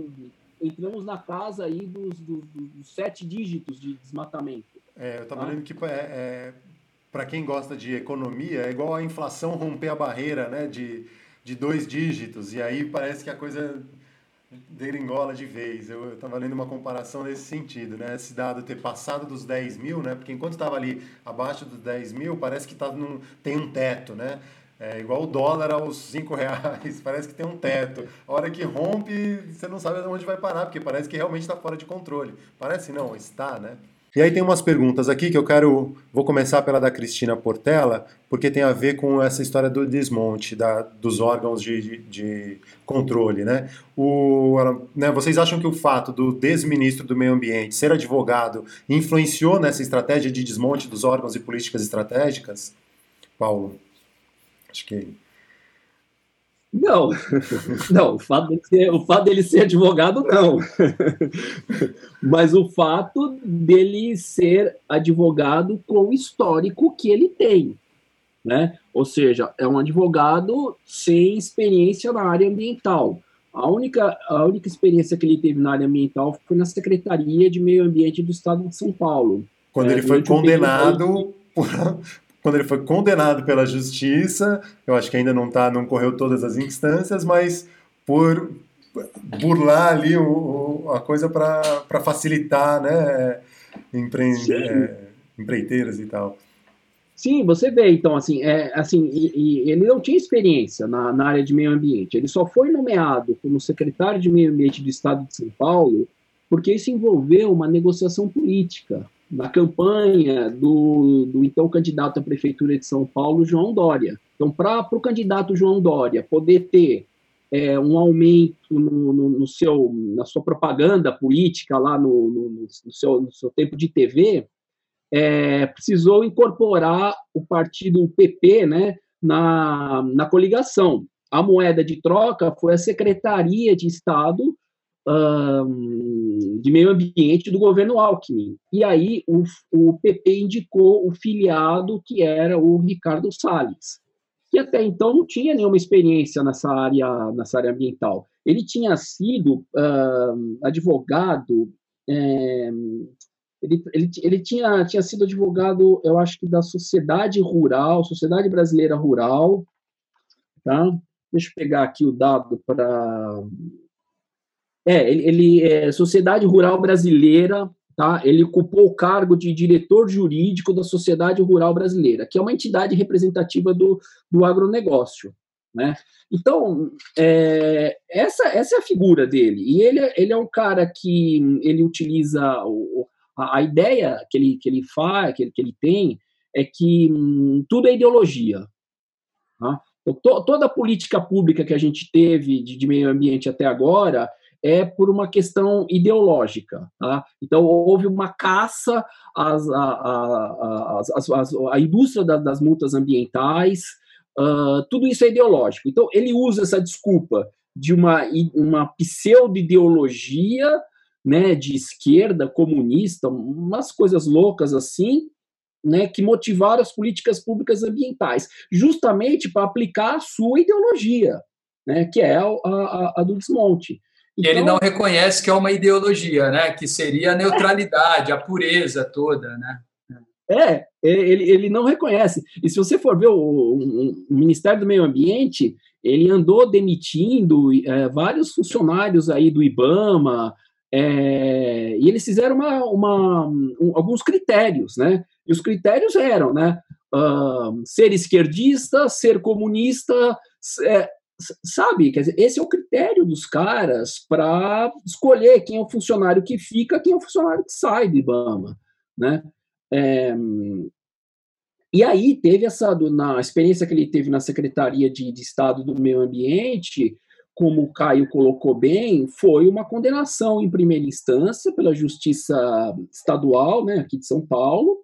entramos na casa aí dos, dos, dos sete dígitos de desmatamento.
É, eu estava tá? lendo que é, é para quem gosta de economia, é igual a inflação romper a barreira né, de, de dois dígitos, e aí parece que a coisa deringola de vez. Eu estava lendo uma comparação nesse sentido, né? Esse dado ter passado dos 10 mil, né? Porque enquanto estava ali abaixo dos 10 mil, parece que tá num, tem um teto, né? É igual o dólar aos 5 reais, parece que tem um teto. A hora que rompe, você não sabe onde vai parar, porque parece que realmente está fora de controle. Parece não, está, né? E aí tem umas perguntas aqui que eu quero. Vou começar pela da Cristina Portela, porque tem a ver com essa história do desmonte da, dos órgãos de, de, de controle. Né? O, né, vocês acham que o fato do desministro do Meio Ambiente ser advogado influenciou nessa estratégia de desmonte dos órgãos e políticas estratégicas? Paulo? Acho que.
Não, não, o fato, dele ser, o fato dele ser advogado, não. Mas o fato dele ser advogado com o histórico que ele tem. Né? Ou seja, é um advogado sem experiência na área ambiental. A única, a única experiência que ele teve na área ambiental foi na Secretaria de Meio Ambiente do Estado de São Paulo.
Quando é, ele foi condenado por, quando ele foi condenado pela justiça, eu acho que ainda não tá, não correu todas as instâncias, mas por burlar ali o, o a coisa para facilitar, né, empreender, é, empreiteiras e tal.
Sim, você vê, então, assim, é, assim e, e ele não tinha experiência na, na, área de meio ambiente. Ele só foi nomeado como secretário de meio ambiente do Estado de São Paulo porque isso envolveu uma negociação política na campanha do, do então candidato à prefeitura de São Paulo, João Dória. Então, para o candidato João Dória poder ter é, um aumento no, no, no, seu, na sua propaganda política lá no, no, seu, seu tempo de TV, é, precisou incorporar o partido PP né, na, na coligação. A moeda de troca foi a Secretaria de Estado de meio ambiente do governo Alckmin. E aí o, o PP indicou o filiado que era o Ricardo Salles, que até então não tinha nenhuma experiência nessa área, nessa área ambiental. Ele tinha sido advogado, é, ele, ele, ele tinha, tinha sido advogado, eu acho que da Sociedade Rural, Sociedade Brasileira Rural, tá? Deixa eu pegar aqui o dado para é, ele, ele é Sociedade Rural Brasileira, tá? Ele ocupou o cargo de diretor jurídico da Sociedade Rural Brasileira, que é uma entidade representativa do, do agronegócio, né? Então, é, essa, essa é a figura dele. E ele, ele é um cara que ele utiliza o, a, a, ideia que ele, que ele faz, que ele, que ele tem, é que hum, tudo é ideologia. Tá? Então, to, toda a política pública que a gente teve de, de meio ambiente até agora, é por uma questão ideológica. Tá? Então, houve uma caça às, às, às, à indústria das, das multas ambientais, uh, tudo isso é ideológico. Então, ele usa essa desculpa de uma, uma pseudo-ideologia né, de esquerda, comunista, umas coisas loucas assim, né, que motivaram as políticas públicas ambientais, justamente para aplicar a sua ideologia, né, que é a, a, a do desmonte.
E então, ele não reconhece que é uma ideologia, né? Que seria a neutralidade, a pureza toda, né?
É, ele, ele não reconhece. E se você for ver o, o, o Ministério do Meio Ambiente, ele andou demitindo é, vários funcionários aí do IBAMA, é, e eles fizeram uma, uma um, alguns critérios, né? E os critérios eram, né? Uh, ser esquerdista, ser comunista, é, sabe, quer dizer, esse é o critério dos caras para escolher quem é o funcionário que fica, quem é o funcionário que sai do IBAMA, né? É, e aí teve essa, na experiência que ele teve na Secretaria de, de Estado do Meio Ambiente, como o Caio colocou bem, foi uma condenação em primeira instância pela Justiça Estadual, né, aqui de São Paulo.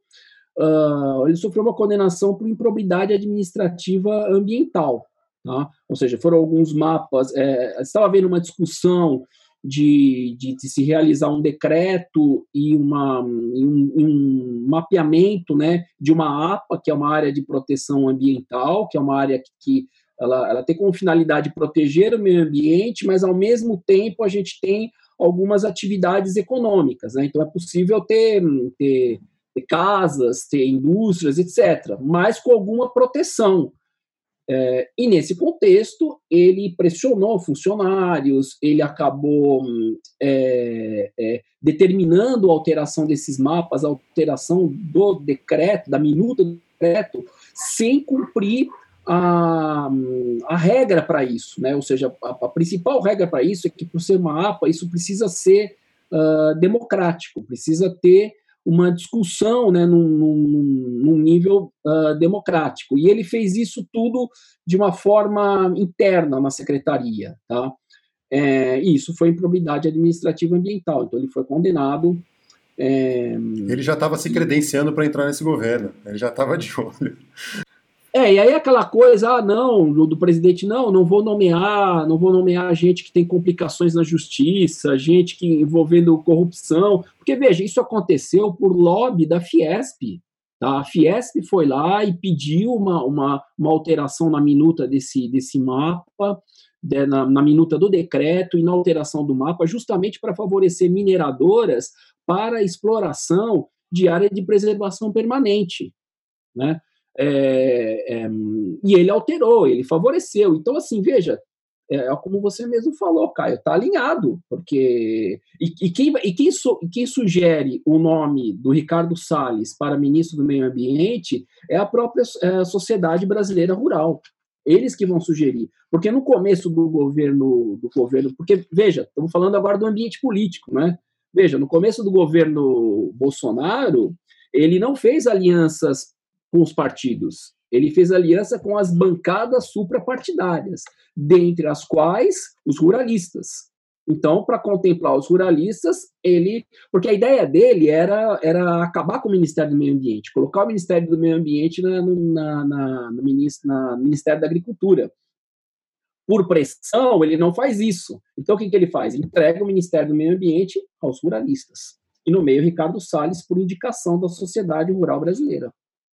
Uh, ele sofreu uma condenação por improbidade administrativa ambiental. Tá? Ou seja, foram alguns mapas. É, estava havendo uma discussão de, de, de, se realizar um decreto e, uma, um, um, mapeamento né, de uma APA, que é uma área de proteção ambiental, que é uma área que, que ela, ela tem como finalidade proteger o meio ambiente, mas ao mesmo tempo a gente tem algumas atividades econômicas, né? Então é possível ter, ter, ter casas, ter indústrias, etc., mas com alguma proteção. É, e nesse contexto, ele pressionou funcionários, ele acabou é, é, determinando a alteração desses mapas, a alteração do decreto, da minuta do decreto, sem cumprir a, a regra para isso, né? Ou seja, a, a principal regra para isso é que, por ser uma APA, isso precisa ser uh, democrático, precisa ter uma discussão né, num, num, num nível uh, democrático. E ele fez isso tudo de uma forma interna na secretaria. Tá? É, e isso foi improbidade administrativa ambiental. Então ele foi condenado. É,
ele já estava se credenciando para entrar nesse governo. Ele já estava de olho.
É, e aí aquela coisa, ah, não, do, presidente, não, não vou nomear, não vou nomear gente que tem complicações na justiça, gente que envolvendo corrupção, porque veja, isso aconteceu por lobby da Fiesp, tá? A Fiesp foi lá e pediu uma, uma, uma alteração na minuta desse, desse mapa, de, na, na minuta do decreto e na alteração do mapa, justamente para favorecer mineradoras para exploração de área de preservação permanente, né? É, é, e ele alterou, ele favoreceu. Então, assim, veja, é, é como você mesmo falou, Caio, está alinhado, porque. E, e, quem, e quem, su, quem, sugere o nome do Ricardo Salles para ministro do Meio Ambiente é a própria é, Sociedade Brasileira Rural. Eles que vão sugerir. Porque no começo do governo, do governo, porque, veja, estamos falando agora do ambiente político, né? Veja, no começo do governo Bolsonaro, ele não fez alianças com os partidos. Ele fez aliança com as bancadas suprapartidárias, dentre as quais os ruralistas. Então, para contemplar os ruralistas, ele. Porque a ideia dele era, era acabar com o Ministério do Meio Ambiente, colocar o Ministério do Meio Ambiente na, na, na, no, na Ministério da Agricultura. Por pressão, ele não faz isso. Então, o que, que ele faz? Ele entrega o Ministério do Meio Ambiente aos ruralistas. E no meio, Ricardo Salles, por indicação da sociedade rural brasileira.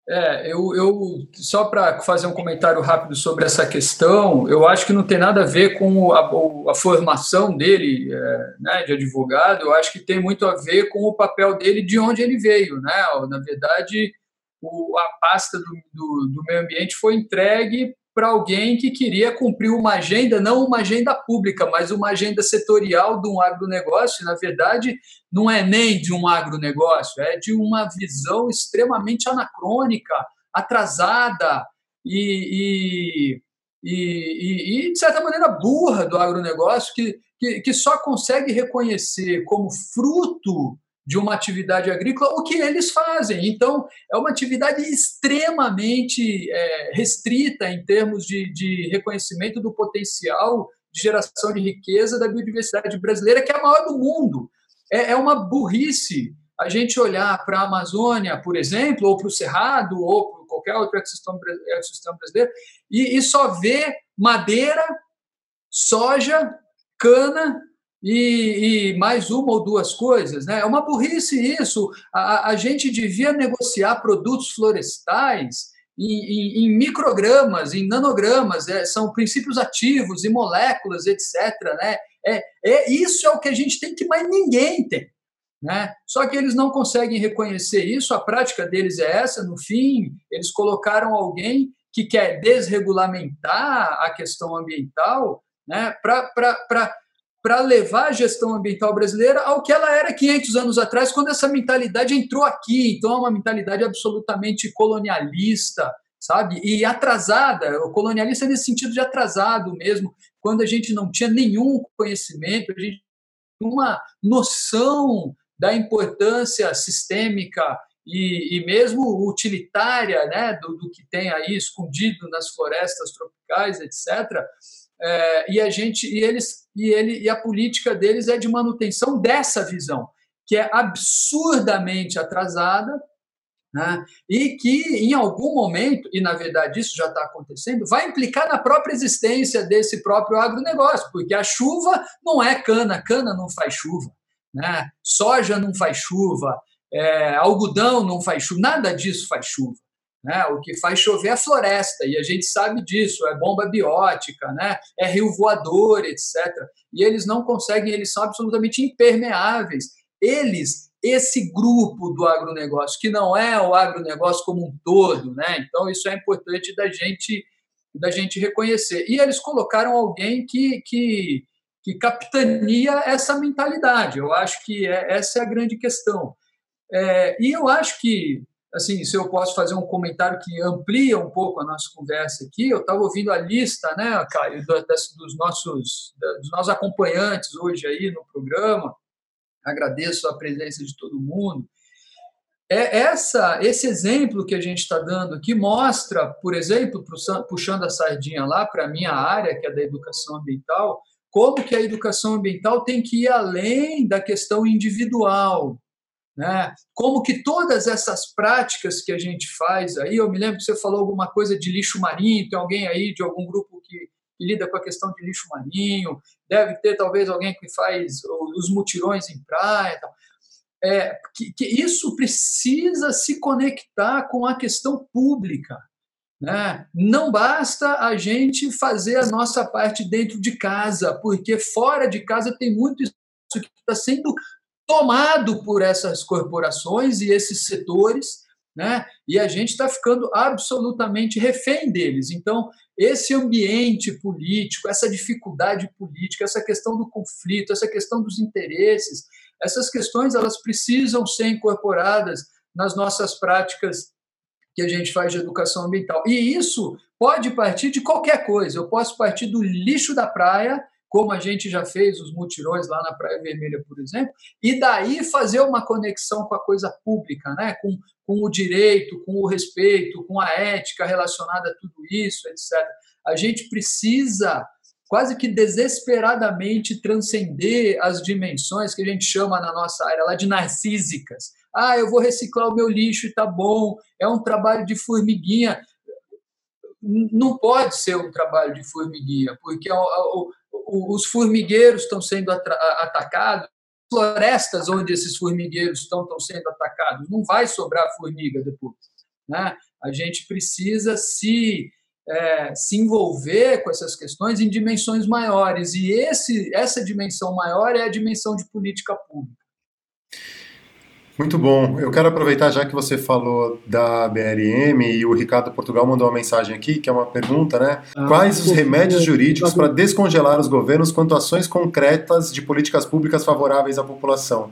É, eu, eu só para fazer um comentário rápido sobre essa questão, eu acho que não tem nada a ver com a, a formação dele é, né, de advogado, eu acho que tem muito a ver com o papel dele de onde ele veio. Né? Na verdade, o, a pasta do, do, do meio ambiente foi entregue para alguém que queria cumprir uma agenda, não uma agenda pública, mas uma agenda setorial de um agronegócio. Na verdade, não é nem de um agronegócio, é de uma visão extremamente anacrônica, atrasada e, e, e, e de certa maneira, burra do agronegócio, que, que, que só consegue reconhecer como fruto de uma atividade agrícola, o que eles fazem. Então, é uma atividade extremamente é, restrita em termos de, de reconhecimento do potencial de geração de riqueza da biodiversidade brasileira, que é a maior do mundo. É, é uma burrice a gente olhar para a Amazônia, por exemplo, ou para o Cerrado, ou para qualquer outro ecossistema, ecossistema brasileiro, e, e só ver madeira, soja, cana e, e, mais uma ou duas coisas, né? É uma burrice isso. A, a gente devia negociar produtos florestais em, em, em microgramas, em nanogramas, é, são princípios ativos e moléculas, etc. Né? É, é, isso é o que a gente tem que mais ninguém tem. Né? Só que eles não conseguem reconhecer isso, a prática deles é essa, no fim, eles colocaram alguém que quer desregulamentar a questão ambiental né, para para levar a gestão ambiental brasileira ao que ela era 500 anos atrás, quando essa mentalidade entrou aqui. Então, é uma mentalidade absolutamente colonialista, sabe? E atrasada, o colonialista nesse sentido de atrasado mesmo, quando a gente não tinha nenhum conhecimento, a gente uma noção da importância sistêmica e, e mesmo utilitária né, do, do, que tem aí escondido nas florestas tropicais, etc. É, e a gente e eles e ele e a política deles é de manutenção dessa visão que é absurdamente atrasada né, e que em algum momento e na verdade isso já está acontecendo vai implicar na própria existência desse próprio agronegócio porque a chuva não é cana cana não faz chuva né? soja não faz chuva, é, algodão não faz chuva, nada disso faz chuva. Né? O que faz chover é floresta, e a gente sabe disso, é bomba biótica, né? é rio voador, etc. E eles não conseguem, eles são absolutamente impermeáveis. Eles, esse grupo do agronegócio, que não é o agronegócio como um todo, né? então isso é importante da gente da gente reconhecer. E eles colocaram alguém que, que que capitania essa mentalidade. Eu acho que é, essa é a grande questão. É, e eu acho que, assim, se eu posso fazer um comentário que amplia um pouco a nossa conversa aqui, eu estava ouvindo a lista, né, Caio, dos nossos, dos nossos acompanhantes hoje aí no programa. Agradeço a presença de todo mundo. É essa, esse exemplo que a gente está dando aqui mostra, por exemplo, puxando a sardinha lá para a minha área, que é da educação ambiental, como que a educação ambiental tem que ir além da questão individual, né? Como que todas essas práticas que a gente faz aí, eu me lembro que você falou alguma coisa de lixo marinho, tem alguém aí de algum grupo que, que lida com a questão de lixo marinho, deve ter talvez alguém que faz os mutirões em praia, tal. É, que, que isso precisa se conectar com a questão pública. Né? Não basta a gente fazer a nossa parte dentro de casa, porque fora de casa tem muito isso que está sendo tomado por essas corporações e esses setores, né? E a gente está ficando absolutamente refém deles. Então, esse ambiente político, essa dificuldade política, essa questão do conflito, essa questão dos interesses, essas questões elas precisam ser incorporadas nas nossas práticas que a gente faz de educação ambiental. E isso pode partir de qualquer coisa. Eu posso partir do lixo da praia, como a gente já fez os mutirões lá na Praia Vermelha, por exemplo, e daí fazer uma conexão com a coisa pública, né? com, com o direito, com o respeito, com a ética relacionada a tudo isso, etc. A gente precisa quase que desesperadamente transcender as dimensões que a gente chama na nossa área lá de narcísicas ah, eu vou reciclar o meu lixo e tá bom, é um trabalho de formiguinha. Não pode ser um trabalho de formiguinha, porque os formigueiros estão sendo atacados, florestas onde esses formigueiros estão, estão sendo atacados, não vai sobrar formiga depois. Né? A gente precisa se, é, se envolver com essas questões em dimensões maiores, e esse, essa dimensão maior é a dimensão de política pública.
Muito bom. Eu quero aproveitar já que você falou da BRM e o Ricardo Portugal mandou uma mensagem aqui, que é uma pergunta, né? Ah, Quais os remédios jurídicos para descongelar os governos quanto a ações concretas de políticas públicas favoráveis à população?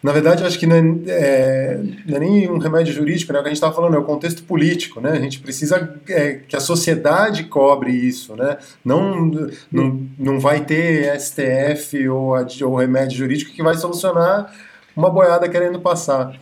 Na verdade, acho que não é, é, não é nem um remédio jurídico, né? O que a gente estava falando é o contexto político, né? A gente precisa é, que a sociedade cobre isso, né? Não, não, não vai ter STF ou, ou remédio jurídico que vai solucionar uma boiada querendo passar.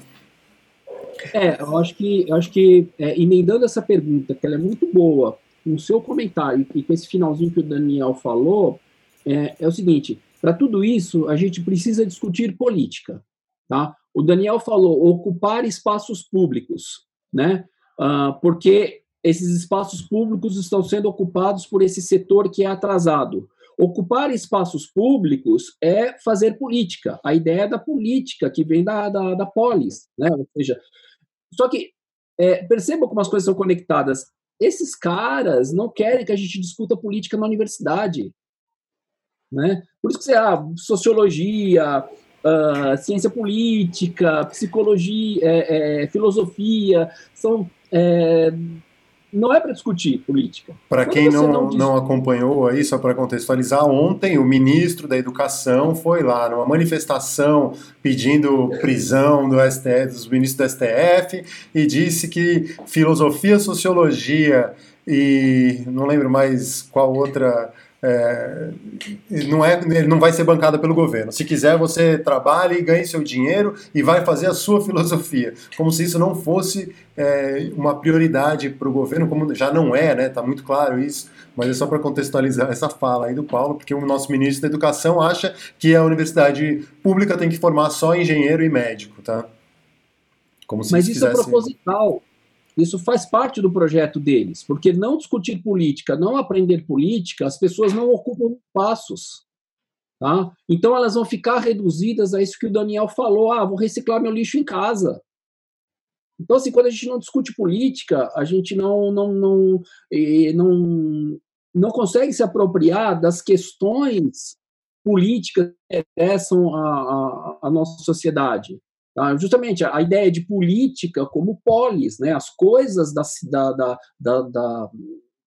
É, eu acho que, eu acho que é, emendando essa pergunta, que ela é muito boa, com o seu comentário e com esse finalzinho que o Daniel falou, é, é o seguinte: para tudo isso, a gente precisa discutir política. Tá? O Daniel falou ocupar espaços públicos, né? Uh, porque esses espaços públicos estão sendo ocupados por esse setor que é atrasado. Ocupar espaços públicos é fazer política. A ideia da política que vem da, da, da polis, né? Ou seja, só que é, perceba como as coisas são conectadas. Esses caras não querem que a gente discuta política na universidade, né? Por isso que você ah, sociologia, uh, ciência política, psicologia, é, é, filosofia são é, não é para discutir política.
Para quem não, não, não, acompanhou aí, só para contextualizar, ontem o ministro da Educação foi lá numa manifestação pedindo prisão do STF, dos ministros do STF e disse que filosofia, sociologia e não lembro mais qual outra é, não é, ele não vai ser bancada pelo governo. Se quiser, você trabalha e ganhe seu dinheiro e vai fazer a sua filosofia. Como se isso não fosse é, uma prioridade para o governo, como já não é, né? Está muito claro isso. Mas é só para contextualizar essa fala aí do Paulo, porque o nosso ministro da Educação acha que a universidade pública tem que formar só engenheiro e médico, tá?
Como se Mas isso é proposital. Isso faz parte do projeto deles, porque não discutir política, não aprender política, as pessoas não ocupam espaços. Tá? Então elas vão ficar reduzidas a isso que o Daniel falou: ah, vou reciclar meu lixo em casa. Então, assim, quando a gente não discute política, a gente não, não, não, não, não consegue se apropriar das questões políticas que interessam a, a, a nossa sociedade. Tá? Justamente a, ideia de política como polis, né? as coisas da, da, da, da,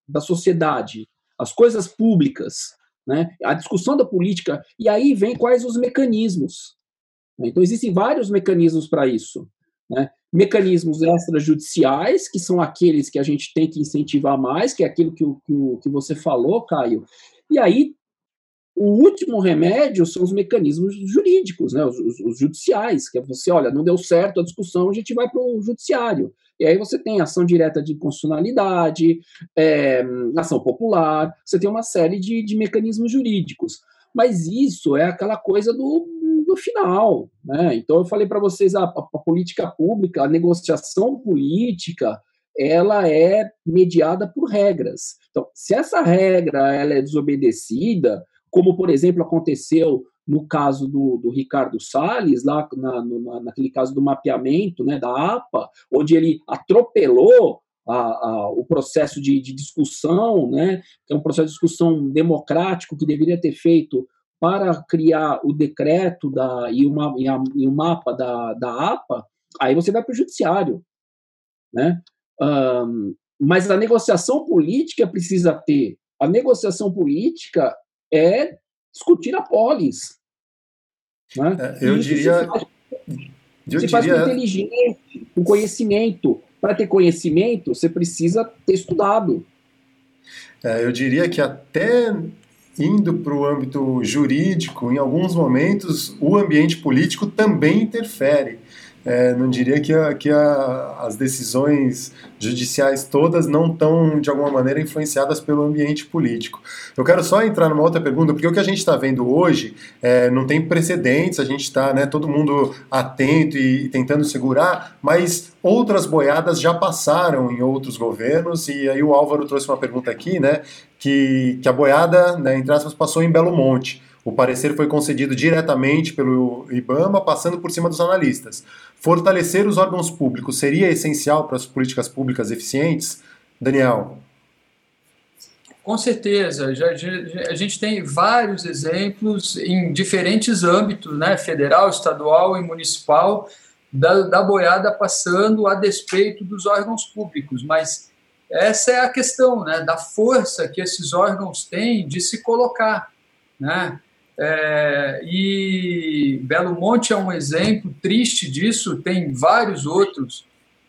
da sociedade, as coisas públicas, né? a discussão da política, e aí vem quais os mecanismos. Né? Então, existem vários mecanismos para isso. Né? Mecanismos extrajudiciais, que são aqueles que a gente tem que incentivar mais, que é aquilo que, que, que você falou, Caio. E aí o último remédio são os mecanismos jurídicos, né, os, os, os, judiciais, que é você, olha, não deu certo a discussão, a gente vai para o judiciário. E aí você tem ação direta de constitucionalidade, é, ação popular, você tem uma série de, de mecanismos jurídicos. Mas isso é aquela coisa do, do final. Né? Então eu falei para vocês, a, a, política pública, a negociação política, ela é mediada por regras. Então, se essa regra ela é desobedecida, como, por exemplo, aconteceu no caso do, do Ricardo Salles, lá na, no, naquele caso do mapeamento né, da APA, onde ele atropelou a, a, o processo de, de, discussão, né, que é um processo de discussão democrático que deveria ter feito para criar o decreto da, e, uma, e, a, e o mapa da, da APA, aí você vai para o judiciário. Né? Um, mas a negociação política precisa ter. A negociação política é discutir a polis.
Né? É, eu diria. Se faz,
com inteligência, com conhecimento. Para ter conhecimento, você precisa ter estudado.
É, eu diria que até indo para o âmbito jurídico, em alguns momentos, o ambiente político também interfere. É, não diria que, a, que a, as decisões judiciais todas não estão, de alguma maneira, influenciadas pelo ambiente político. Eu quero só entrar numa outra pergunta, porque o que a gente está vendo hoje é, não tem precedentes, a gente está, né, todo mundo atento e, e, tentando segurar, mas outras boiadas já passaram em outros governos, e aí o Álvaro trouxe uma pergunta aqui, né, que, que a boiada, né, entre aspas, passou em Belo Monte. O parecer foi concedido diretamente pelo IBAMA, passando por cima dos analistas. Fortalecer os órgãos públicos seria essencial para as políticas públicas eficientes? Daniel.
Com certeza, já, já, a gente tem vários exemplos em diferentes âmbitos, né, federal, estadual e municipal, da, da boiada passando a despeito dos órgãos públicos, mas essa é a questão, né, da força que esses órgãos têm de se colocar, né, é, e Belo Monte é um exemplo triste disso, tem vários outros.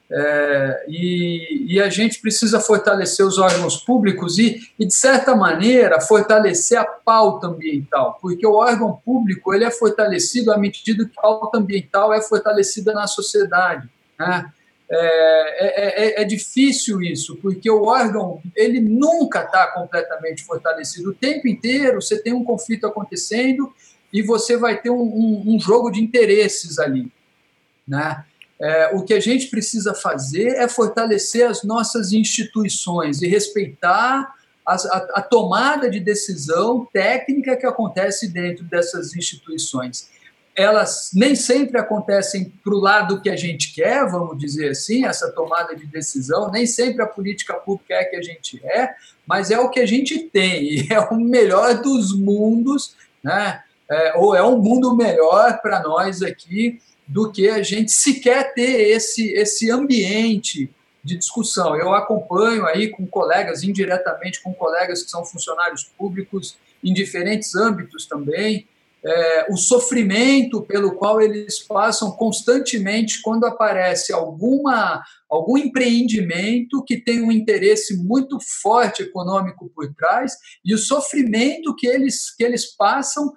É, e, e, a gente precisa fortalecer os órgãos públicos e, e, de certa maneira, fortalecer a pauta ambiental, porque o órgão público ele é fortalecido à medida que a pauta ambiental é fortalecida na sociedade. Né? É, é, é, é, difícil isso, porque o órgão ele nunca está completamente fortalecido. O tempo inteiro você tem um conflito acontecendo e você vai ter um, um, um jogo de interesses ali. Né? É, o que a gente precisa fazer é fortalecer as nossas instituições e respeitar a, a, a tomada de decisão técnica que acontece dentro dessas instituições elas nem sempre acontecem para o lado que a gente quer, vamos dizer assim, essa tomada de decisão, nem sempre a política pública é que a gente é, mas é o que a gente tem, e é o melhor dos mundos, né? É, ou é um mundo melhor para nós aqui do que a gente sequer ter esse, esse ambiente de discussão. Eu acompanho aí com colegas, indiretamente com colegas que são funcionários públicos em diferentes âmbitos também, é, o sofrimento pelo qual eles passam constantemente quando aparece alguma, algum empreendimento que tem um interesse muito forte econômico por trás e o sofrimento que eles, que eles passam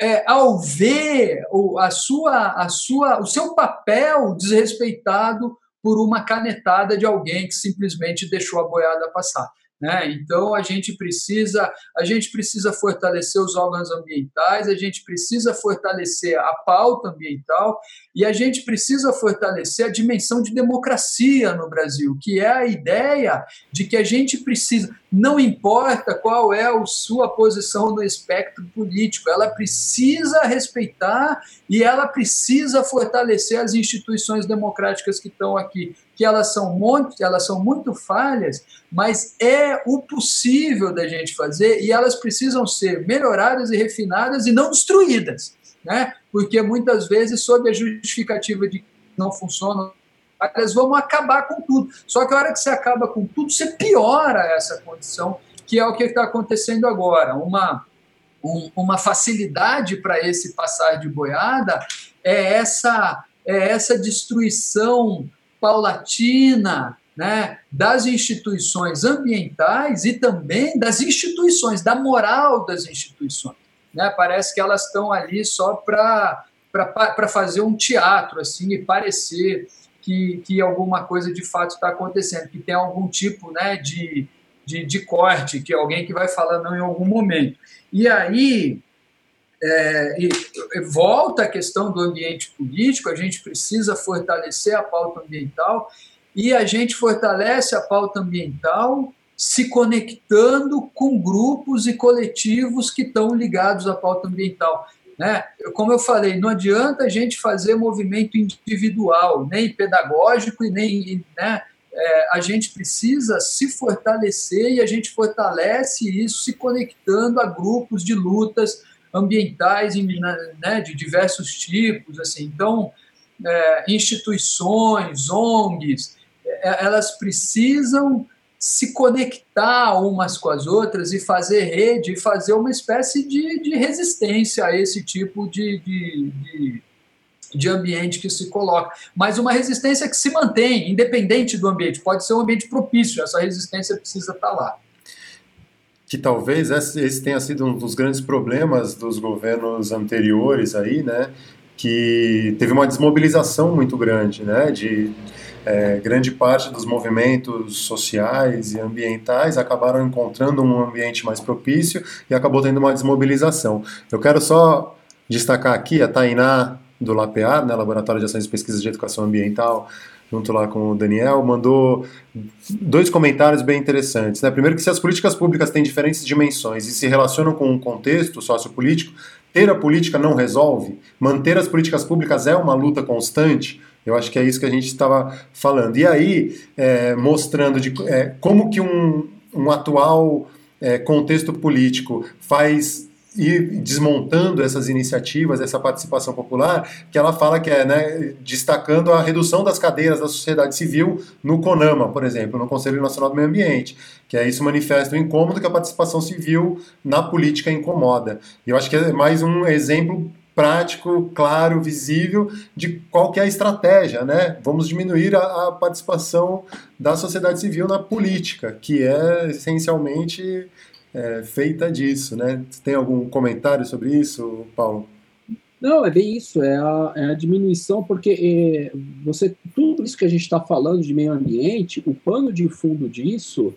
é, ao ver o, a sua, a sua, o seu papel desrespeitado por uma canetada de alguém que simplesmente deixou a boiada passar. Né? Então a gente precisa a gente precisa fortalecer os órgãos ambientais, a gente precisa fortalecer a pauta ambiental e a gente precisa fortalecer a dimensão de democracia no Brasil, que é a ideia de que a gente precisa, não importa qual é a sua posição no espectro político, ela precisa respeitar e ela precisa fortalecer as instituições democráticas que estão aqui que elas são muito, elas são muito falhas, mas é o possível da gente fazer e elas precisam ser melhoradas e refinadas e não destruídas, né? Porque muitas vezes sob a justificativa de que não funcionam elas vão acabar com tudo. Só que a hora que você acaba com tudo, você piora essa condição, que é o que está acontecendo agora. Uma, um, uma facilidade para esse passar de boiada é essa, é essa destruição paulatina né, das instituições ambientais e também das instituições, da moral das instituições. Né? Parece que elas estão ali só para fazer um teatro assim e parecer que, que alguma coisa de fato está acontecendo, que tem algum tipo né, de, de, de corte, que alguém que vai falar não em algum momento. E aí é, e, volta a questão do ambiente político, a gente precisa fortalecer a pauta ambiental e a gente fortalece a pauta ambiental se conectando com grupos e coletivos que estão ligados à pauta ambiental. Né? Como eu falei, não adianta a gente fazer movimento individual, nem pedagógico e nem. Né? É, a gente precisa se fortalecer e a gente fortalece isso se conectando a grupos de lutas ambientais né, de diversos tipos, assim. Então, é, instituições, ONGs, é, elas precisam se conectar umas com as outras e fazer rede, e fazer uma espécie de, de resistência a esse tipo de, de, de, de ambiente que se coloca. Mas uma resistência que se mantém, independente do ambiente. Pode ser um ambiente propício, essa resistência precisa estar lá
que talvez esse tenha sido um dos grandes problemas dos governos anteriores aí, né, que teve uma desmobilização muito grande, né, de é, grande parte dos movimentos sociais e ambientais acabaram encontrando um ambiente mais propício e acabou tendo uma desmobilização. Eu quero só destacar aqui a Tainá do LAPEAR, né, Laboratório de Ações e Pesquisas de Educação Ambiental, junto lá com o Daniel, mandou dois comentários bem interessantes. Né? Primeiro, que se as políticas públicas têm diferentes dimensões e se relacionam com um contexto sociopolítico, ter a política não resolve? Manter as políticas públicas é uma luta constante? Eu acho que é isso que a gente estava falando. E aí, é, mostrando de, é, como que um, um atual é, contexto político faz ir desmontando essas iniciativas, essa participação popular, que ela fala que é né, destacando a redução das cadeiras da sociedade civil no CONAMA, por exemplo, no Conselho Nacional do Meio Ambiente, que é isso manifesta o incômodo que a participação civil na política incomoda. Eu acho que é mais um exemplo prático, claro, visível de qual que é a estratégia, né? Vamos diminuir a, a participação da sociedade civil na política, que é essencialmente é, feita disso, né? Tem algum comentário sobre isso, Paulo?
Não, é bem isso, é a, é a diminuição, porque é, você tudo isso que a gente está falando de meio ambiente, o pano de fundo disso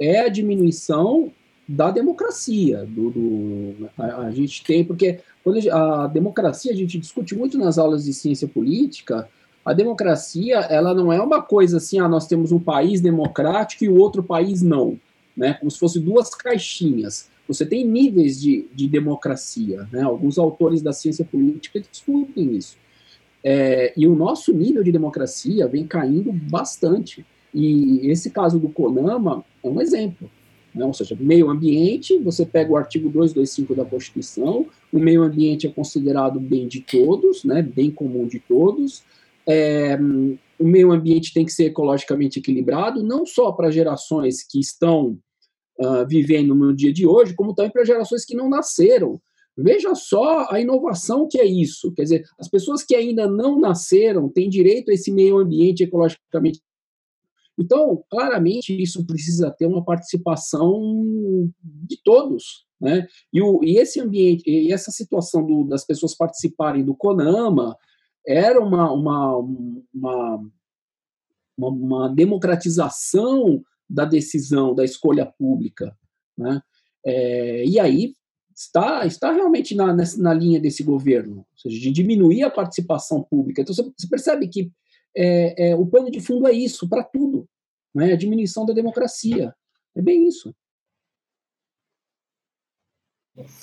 é a diminuição da democracia. Do, do a, a, gente tem, porque a, democracia a gente discute muito nas aulas de ciência política, a democracia ela não é uma coisa assim, ah, nós temos um país democrático e o outro país não né, como se fossem duas caixinhas. Você tem níveis de, de democracia, né? alguns autores da ciência política discutem isso. É, e o nosso nível de democracia vem caindo bastante. E esse caso do CONAMA é um exemplo. Né? Ou seja, meio ambiente, você pega o artigo 225 da Constituição, o meio ambiente é considerado bem de todos, né? bem comum de todos, é, o meio ambiente tem que ser ecologicamente equilibrado, não só para gerações que estão uh, vivendo no dia de hoje, como também para gerações que não nasceram. Veja só a inovação que é isso. Quer dizer, as pessoas que ainda não nasceram têm direito a esse meio ambiente ecologicamente. Então, claramente, isso precisa ter uma participação de todos. Né? E, o, e esse ambiente, e essa situação do, das pessoas participarem do CONAMA, era uma, uma, uma, uma, uma democratização da decisão, da escolha pública. Né? É, e aí está, está realmente na, nessa, na linha desse governo, ou seja, de diminuir a participação pública. Então, você, você percebe que é, é, o pano de fundo é isso, para tudo, né? a diminuição da democracia. É bem isso.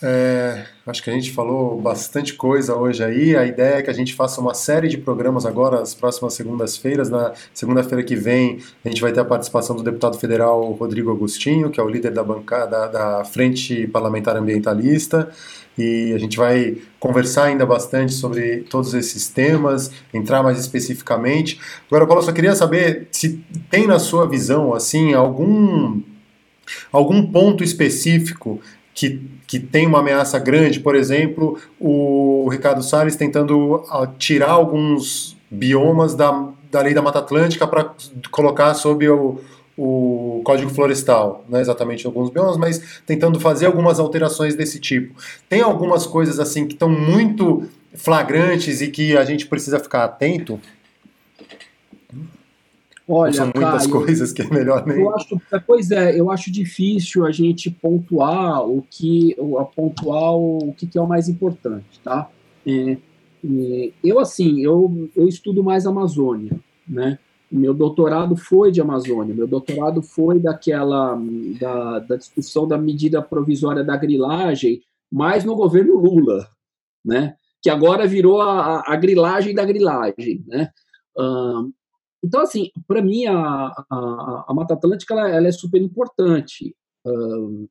É, acho que a gente falou bastante coisa hoje aí. A ideia é que a gente faça uma série de programas agora, as próximas segundas-feiras. Na segunda-feira que vem, a gente vai ter a participação do deputado federal Rodrigo Agostinho, que é o líder da bancada da Frente Parlamentar Ambientalista. E a gente vai conversar ainda bastante sobre todos esses temas, entrar mais especificamente. Agora, Paulo, só queria saber se tem na sua visão assim algum algum ponto específico que, que tem uma ameaça grande, por exemplo, o Ricardo Salles tentando ah, tirar alguns biomas da, da lei da Mata Atlântica para colocar sob o, o Código Florestal, não é exatamente alguns biomas, mas tentando fazer algumas alterações desse tipo. Tem algumas coisas assim que estão muito flagrantes e que a gente precisa ficar atento?
Olha,
são muitas coisas que é melhor nem.
Eu acho, pois é, eu acho difícil a gente pontuar o que, a pontuar o que, é o mais importante, tá? É, é, eu assim, eu, eu estudo mais Amazônia, né? Meu doutorado foi de Amazônia, meu doutorado foi daquela da, da discussão da medida provisória da grilagem, mais no governo Lula, né? Que agora virou a, a grilagem da grilagem, né? Então, assim, para mim, a, a, a, Mata Atlântica ela, ela é super importante. Uh,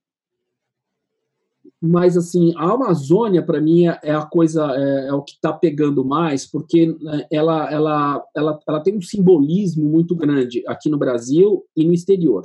mas, assim, a Amazônia, para mim, é, é a coisa, é, é o que está pegando mais, porque né, ela, ela, ela, ela tem um simbolismo muito grande aqui no Brasil e no exterior.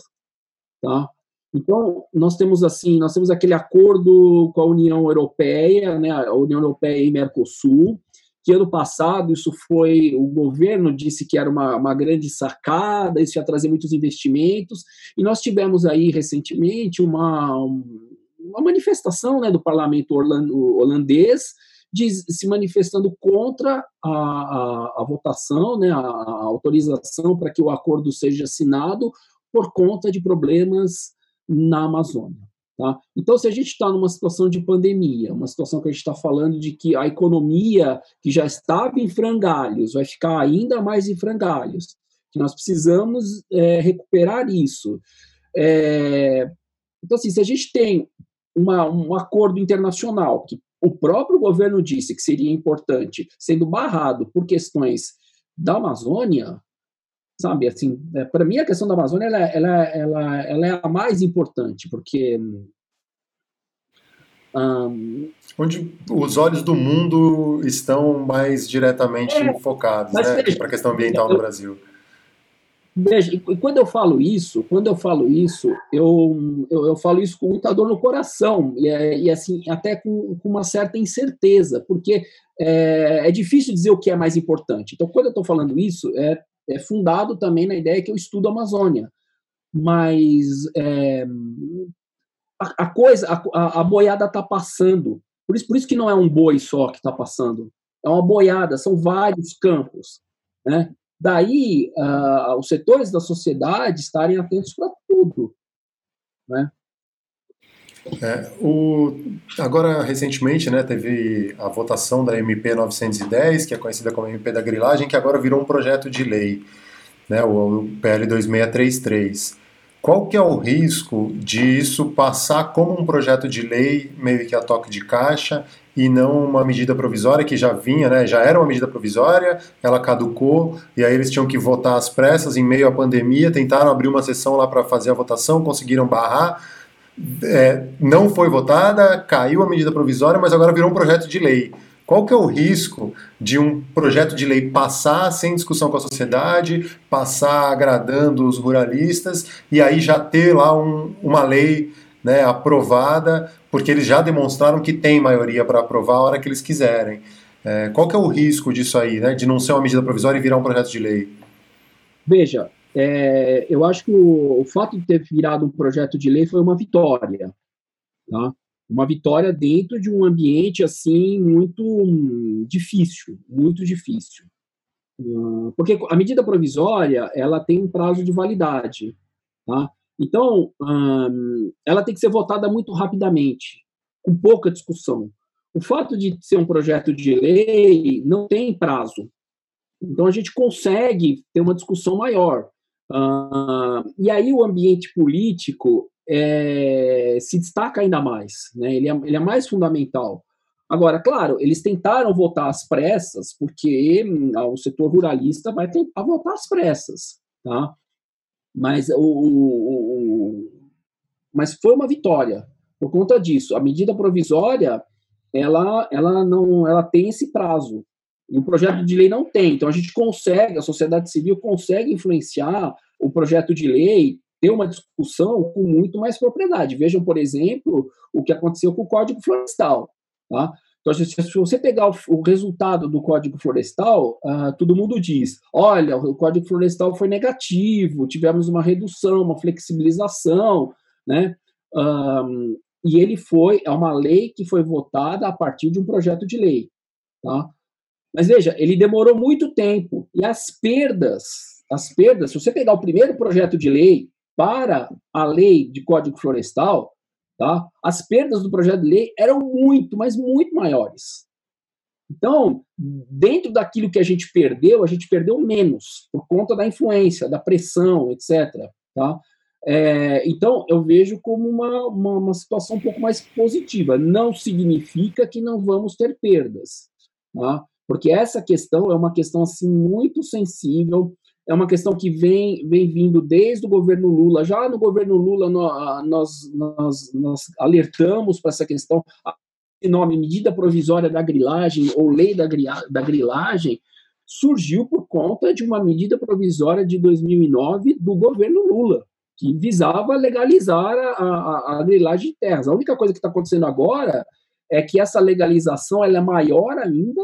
Tá? Então, nós temos assim, nós temos aquele acordo com a União Europeia, né, a União Europeia e Mercosul, que ano passado isso foi, o governo disse que era uma, uma grande sacada, isso ia trazer muitos investimentos, e nós tivemos aí recentemente uma, uma manifestação né, do parlamento holandês de, se manifestando contra a, a, a votação, né, a, a autorização para que o acordo seja assinado por conta de problemas na Amazônia. Tá? Então, se a gente está numa situação de pandemia, uma situação que a gente está falando de que a economia que já estava em frangalhos vai ficar ainda mais em frangalhos, que nós precisamos é, recuperar isso. É, então, assim, se a gente tem uma, um acordo internacional que o próprio governo disse que seria importante, sendo barrado por questões da Amazônia, sabe, assim, é, para mim a questão da Amazônia ela, ela, ela, ela é a mais importante, porque
um, Onde os olhos do mundo estão mais diretamente é, focados né, para a questão ambiental no Brasil.
Veja, e quando eu falo isso, quando eu falo isso, eu, eu, eu falo isso com muita dor no coração, e, é, e assim, até com, com, uma certa incerteza, porque é, é, difícil dizer o que é mais importante. Então, quando eu estou falando isso, é é fundado também na ideia que eu estudo a Amazônia. Mas é, a, a, coisa, a, a boiada está passando. Por isso, por isso que não é um boi só que está passando. É uma boiada, são vários campos. Né? Daí, uh, os setores da sociedade estarem atentos para tudo. Né?
É, o, agora, recentemente, né, teve a votação da MP 910, que é conhecida como MP da grilagem, que agora virou um projeto de lei, né, o PL 2633. Qual que é o risco de isso passar como um projeto de lei, meio que a toque de caixa, e não uma medida provisória que já vinha, né, já era uma medida provisória, ela caducou, e aí eles tinham que votar às pressas em meio à pandemia, tentaram abrir uma sessão lá para fazer a votação, conseguiram barrar, é, não foi votada, caiu a medida provisória, mas agora virou um projeto de lei. Qual que é o risco de um projeto de lei passar sem discussão com a sociedade, passar agradando os ruralistas e aí já ter lá um, uma lei né, aprovada, porque eles já demonstraram que tem maioria para aprovar a hora que eles quiserem. É, qual que é o risco disso aí, né, de não ser uma medida provisória e virar um projeto de lei?
Veja, é, eu acho que o, o, fato de ter virado um projeto de lei foi uma vitória, tá? Uma vitória dentro de um ambiente assim muito difícil, muito difícil. Uh, porque a medida provisória ela tem um prazo de validade, tá? Então, hum, ela tem que ser votada muito rapidamente, com pouca discussão. O fato de ser um projeto de lei não tem prazo. Então, a gente consegue ter uma discussão maior. E aí, o ambiente político é, se destaca ainda mais, né? ele, é, ele é mais fundamental. Agora, claro, eles tentaram votar às pressas, porque hum, o setor ruralista vai tentar votar às pressas, tá? Mas, o, o, o, mas foi uma vitória por conta disso. A medida provisória ela, ela não ela tem esse prazo e o projeto de lei não tem. Então a gente consegue, a sociedade civil consegue influenciar o projeto de lei, ter uma discussão com muito mais propriedade. Vejam, por exemplo, o que aconteceu com o Código Florestal. Tá? Então, se você pegar o, resultado do Código Florestal, uh, todo mundo diz: olha, o Código Florestal foi negativo, tivemos uma redução, uma flexibilização, né? Um, e ele foi, é uma lei que foi votada a partir de um projeto de lei. Tá? Mas veja, ele demorou muito tempo, e as perdas, as perdas, se você pegar o primeiro projeto de lei para a lei de Código Florestal, tá? As perdas do projeto de lei eram muito, mas muito maiores. Então, dentro daquilo que a gente perdeu, a gente perdeu menos, por conta da influência, da pressão, etc. Tá? É, então, eu vejo como uma, uma, uma, situação um pouco mais positiva. Não significa que não vamos ter perdas, tá? Porque essa questão é uma questão assim, muito sensível, é uma questão que vem, vem vindo desde o governo Lula. Já no governo Lula, nós, nós, nós alertamos para essa questão. O nome medida provisória da grilagem ou lei da, da grilagem surgiu por conta de uma medida provisória de 2009 do governo Lula, que visava legalizar a, a, a grilagem de terras. A única coisa que está acontecendo agora é que essa legalização ela é maior ainda,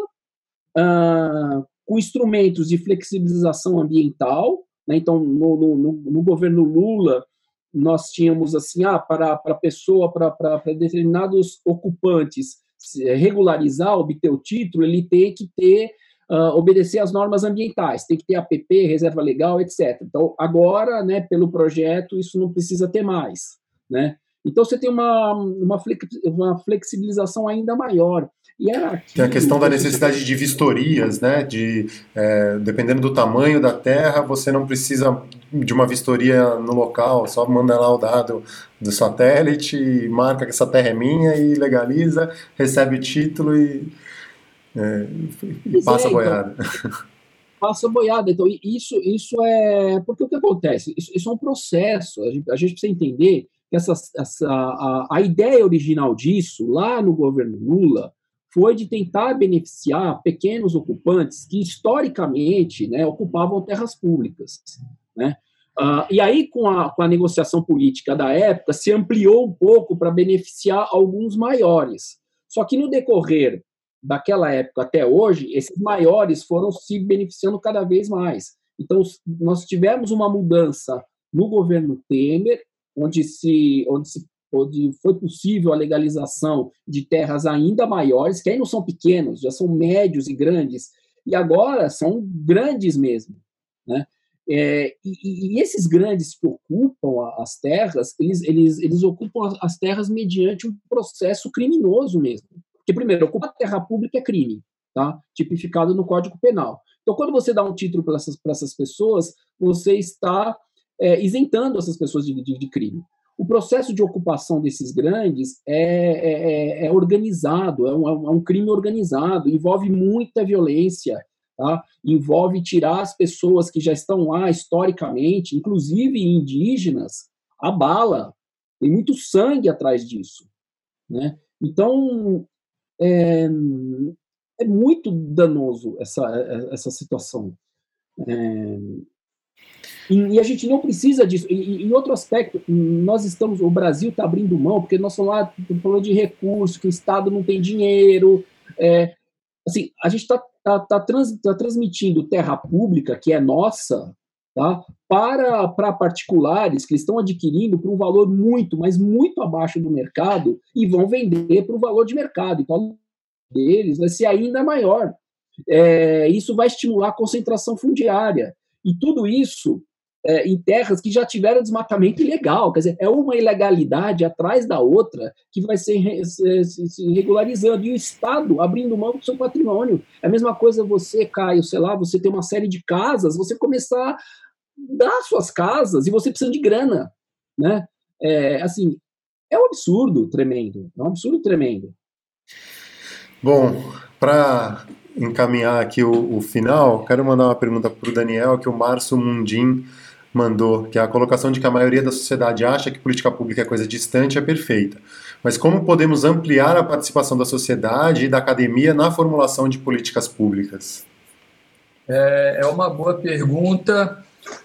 uh, com instrumentos de flexibilização ambiental. Né? Então, no, no, no, governo Lula, nós tínhamos assim, ah, para a pessoa, para, para determinados ocupantes regularizar, obter o título, ele tem que ter uh, obedecer às normas ambientais, tem que ter APP, reserva legal, etc. Então, agora, né, pelo projeto, isso não precisa ter mais, né? Então, você tem uma, uma, flexibilização ainda maior.
E aqui, tem a questão da necessidade de vistorias, né? De, é, dependendo do tamanho da terra, você não precisa de uma vistoria no local, só manda lá o dado do satélite, marca que essa terra é minha e legaliza, recebe o título e é, passa a boiada. Então,
passa a boiada. Então, isso, isso é. Porque o que acontece? Isso, isso é um processo. A gente, a gente precisa entender que essa, essa, a, a ideia original disso, lá no governo Lula, foi de tentar beneficiar pequenos ocupantes que, historicamente, né, ocupavam terras públicas. Né? Uh, e aí, com a, com a negociação política da época, se ampliou um pouco para beneficiar alguns maiores. Só que no decorrer daquela época até hoje, esses maiores foram se beneficiando cada vez mais. Então, nós tivemos uma mudança no governo Temer, onde se, onde se onde foi possível a legalização de terras ainda maiores, que aí não são pequenos, já são médios e grandes, e agora são grandes mesmo, né? É, e, e, esses grandes que ocupam as terras, eles, eles, eles ocupam as terras mediante um processo criminoso mesmo. Que, primeiro, ocupar terra pública é crime, tá? tipificado no Código Penal. Então, quando você dá um título para essas, essas pessoas, você está é, isentando essas pessoas de, de, de, crime. O processo de ocupação desses grandes é, é, é, é organizado, é um, é um, crime organizado, envolve muita violência, tá? envolve tirar as pessoas que já estão lá historicamente, inclusive indígenas, a bala. Tem muito sangue atrás disso. Né? Então, é, é muito danoso essa, essa situação. É, e, e, a gente não precisa disso. E, em outro aspecto, nós estamos, o Brasil está abrindo mão, porque nós estamos lá falando de recursos, que o Estado não tem dinheiro. É, assim, a gente está tá, tá trans, tá transmitindo terra pública, que é nossa, tá, para, para particulares que estão adquirindo por um valor muito, mas muito abaixo do mercado e vão vender por um valor de mercado. Então, deles vai ser ainda maior. É, isso vai estimular a concentração fundiária. E tudo isso é, em terras que já tiveram desmatamento ilegal. Quer dizer, é uma ilegalidade atrás da outra que vai ser se, se regularizando. E o Estado abrindo mão do seu patrimônio. É a mesma coisa você, Caio, sei lá, você tem uma série de casas, você começar a dar suas casas e você precisa de grana. Né? É, assim, é um absurdo tremendo. É um absurdo tremendo.
Bom, para encaminhar aqui o, o, final, quero mandar uma pergunta para o Daniel, que o Márcio Mundim mandou, que é a colocação de que a maioria da sociedade acha que política pública é coisa distante é perfeita. Mas como podemos ampliar a participação da sociedade e da academia na formulação de políticas públicas?
É, é uma boa pergunta.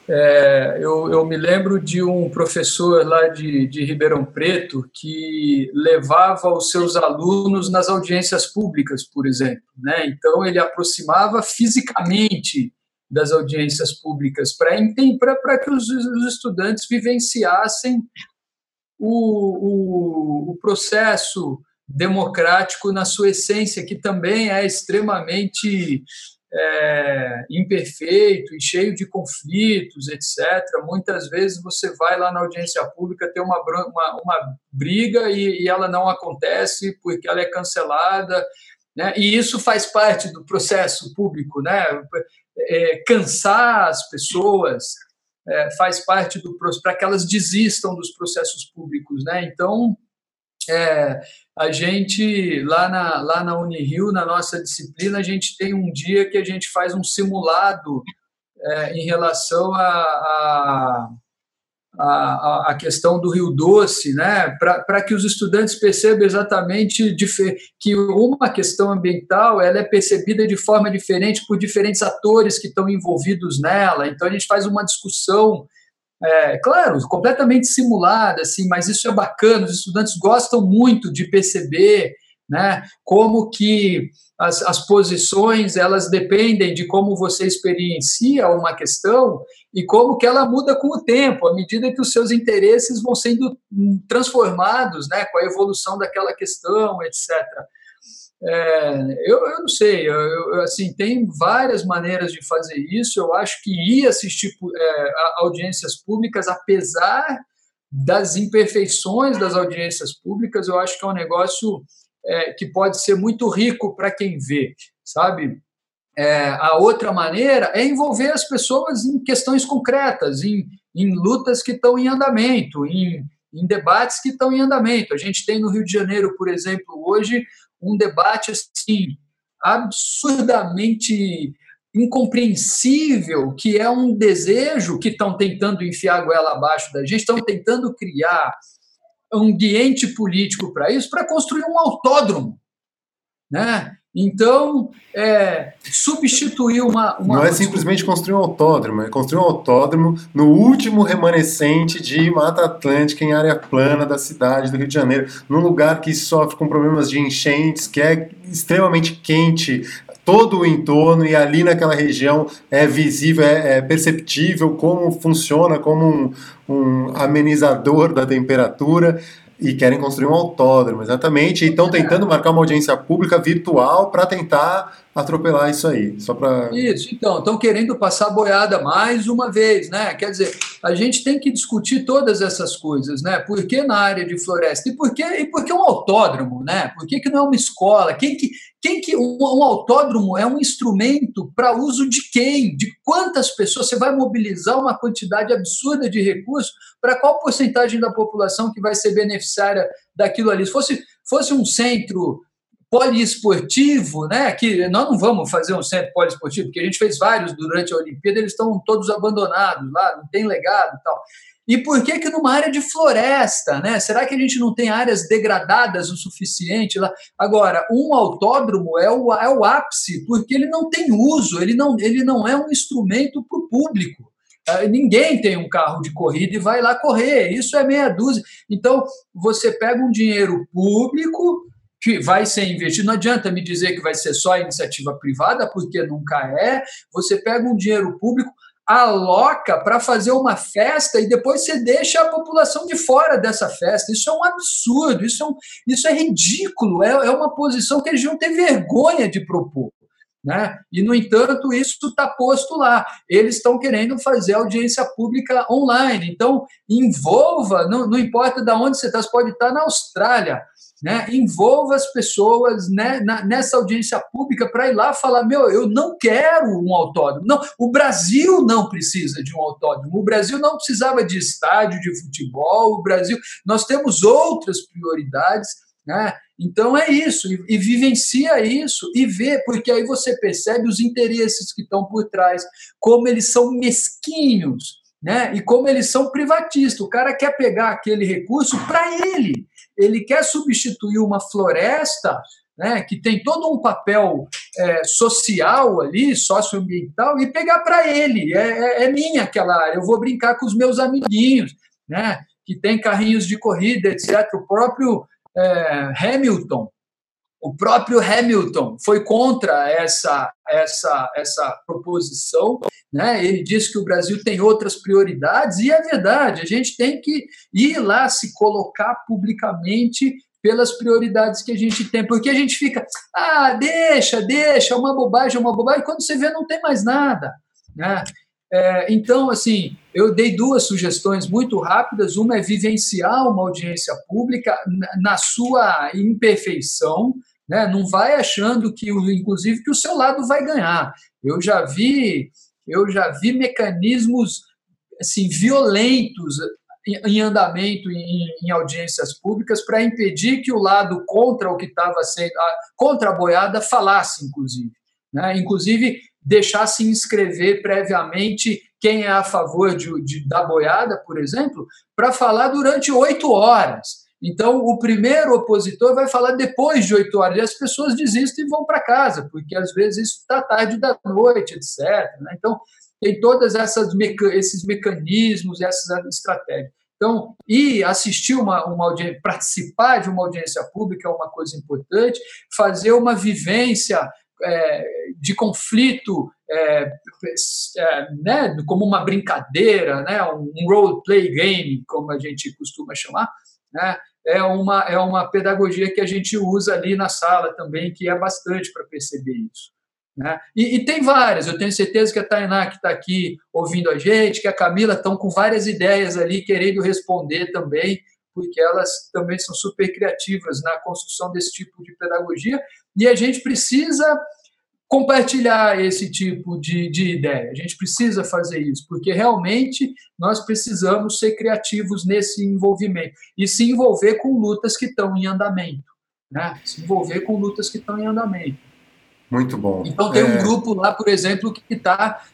É, eu, eu, me lembro de um professor lá de, de Ribeirão Preto que levava os seus alunos nas audiências públicas, por exemplo. Né? Então, ele aproximava fisicamente das audiências públicas para que os, os, estudantes vivenciassem o, o, o processo democrático na sua essência, que também é extremamente é, imperfeito e cheio de conflitos, etc. Muitas vezes você vai lá na audiência pública ter uma, uma, uma briga e, e, ela não acontece porque ela é cancelada. Né? E isso faz parte do processo público, né? É, cansar as pessoas é, faz parte do para que elas desistam dos processos públicos, né? Então é, a gente, lá na, lá na Unirio, na nossa disciplina, a gente tem um dia que a gente faz um simulado é, em relação a, a, a, a, questão do Rio Doce, né, para que os estudantes percebam exatamente que uma questão ambiental ela é percebida de forma diferente por diferentes atores que estão envolvidos nela. Então, a gente faz uma discussão é, claro, completamente simulada, assim, mas isso é bacana, os estudantes gostam muito de perceber né, como que as, as posições elas dependem de como você experiencia uma questão e como que ela muda com o tempo, à medida que os seus interesses vão sendo transformados né, com a evolução daquela questão, etc. É, eu, eu não sei, eu, eu, assim, tem várias maneiras de fazer isso. Eu acho que ir assistir é, audiências públicas, apesar das imperfeições das audiências públicas, eu acho que é um negócio é, que pode ser muito rico para quem vê, sabe? É, a outra maneira é envolver as pessoas em questões concretas, em, em lutas que estão em andamento, em, em debates que estão em andamento. A gente tem no Rio de Janeiro, por exemplo, hoje um debate assim absurdamente incompreensível, que é um desejo que estão tentando enfiar a goela abaixo da gente, estão tentando criar um ambiente político para isso, para construir um autódromo, né? Então, é, substituir uma, uma,
Não é simplesmente construir um autódromo, é construir um autódromo no último remanescente de Mata Atlântica, em área plana da cidade do Rio de Janeiro, num lugar que sofre com problemas de enchentes, que é extremamente quente, todo o entorno, e ali naquela região é visível, é, é perceptível como funciona como um, um amenizador da temperatura. E querem construir um autódromo, exatamente. E estão tentando marcar uma audiência pública virtual para tentar atropelar isso aí. Só para.
Isso, então, estão querendo passar boiada mais uma vez, né? Quer dizer, a gente tem que discutir todas essas coisas, né? Por que na área de floresta? E por que, e por que um autódromo, né? Por que, que não é uma escola? Quem que, quem que um, um autódromo é um instrumento para uso de quem? De quantas pessoas? Você vai mobilizar uma quantidade absurda de recursos para qual porcentagem da população que vai ser beneficiária daquilo ali? Se fosse, fosse um centro poliesportivo, né? Que nós não vamos fazer um centro poliesportivo, porque a gente fez vários durante a Olimpíada, eles estão todos abandonados lá, não tem legado e tal. E por que que numa área de floresta, né? Será que a gente não tem áreas degradadas o suficiente lá? Agora, um autódromo é o, é o ápice, porque ele não tem uso, ele não, ele não é um instrumento para o público. Uh, ninguém tem um carro de corrida e vai lá correr, isso é meia dúzia. Então, você pega um dinheiro público que vai ser investido, não adianta me dizer que vai ser só iniciativa privada, porque nunca é. Você pega um dinheiro público, aloca para fazer uma festa e depois você deixa a população de fora dessa festa. Isso é um absurdo, isso é, um, isso é ridículo, é, é uma posição que eles não têm vergonha de propor. Né? E, no entanto, isso está posto lá. Eles estão querendo fazer audiência pública online. Então, envolva, não, não importa de onde você está, você pode estar na Austrália, né, envolva as pessoas né, na, nessa audiência pública para ir lá falar: meu, eu não quero um autódromo. Não, o Brasil não precisa de um autódromo. O Brasil não precisava de estádio de futebol. O Brasil, nós temos outras prioridades. Né? Então é isso, e, e vivencia isso e vê, porque aí você percebe os interesses que estão por trás, como eles são mesquinhos, né? E como eles são privatistas. O cara quer pegar aquele recurso para ele ele quer substituir uma floresta né, que tem todo um papel é, social ali, socioambiental, e pegar para ele. É, é, é, minha aquela área, eu vou brincar com os meus amiguinhos, né, que tem carrinhos de corrida, etc. O próprio é, Hamilton, o próprio Hamilton foi contra essa, essa, essa proposição. Né? Ele disse que o Brasil tem outras prioridades, e é verdade, a gente tem que ir lá se colocar publicamente pelas prioridades que a gente tem, porque a gente fica, ah, deixa, deixa, é uma bobagem, é uma bobagem, quando você vê, não tem mais nada. Né? É, então, assim, eu dei duas sugestões muito rápidas. Uma é vivenciar uma audiência pública na sua imperfeição, né? Não vai achando que, inclusive, que o seu lado vai ganhar. Eu já vi, eu já vi mecanismos assim violentos em andamento em, em audiências públicas para impedir que o lado contra o que estava sendo contra a boiada falasse, inclusive, né? Inclusive deixasse inscrever previamente quem é a favor de, de da boiada, por exemplo, para falar durante oito horas. Então, o primeiro opositor vai falar depois de oito horas, e as pessoas desistem e vão para casa, porque às vezes isso está tarde da noite, etc. Né? Então, tem todos esses mecanismos, essas estratégias. Então, e assistir uma, uma audiência, participar de uma audiência pública é uma coisa importante, fazer uma vivência é, de conflito é, é, né, como uma brincadeira, né, um role play game, como a gente costuma chamar, né, é uma, é uma pedagogia que a gente usa ali na sala também, que é bastante para perceber isso. Né? E, e, tem várias, eu tenho certeza que a Tainá, que está aqui ouvindo a gente, que a Camila estão com várias ideias ali, querendo responder também, porque elas também são super criativas na construção desse tipo de pedagogia, e a gente precisa compartilhar esse tipo de, de ideia. A gente precisa fazer isso, porque realmente nós precisamos ser criativos nesse envolvimento e se envolver com lutas que estão em andamento. Né? Se envolver com lutas que estão em andamento.
Muito bom.
Então tem é... um grupo lá, por exemplo, que está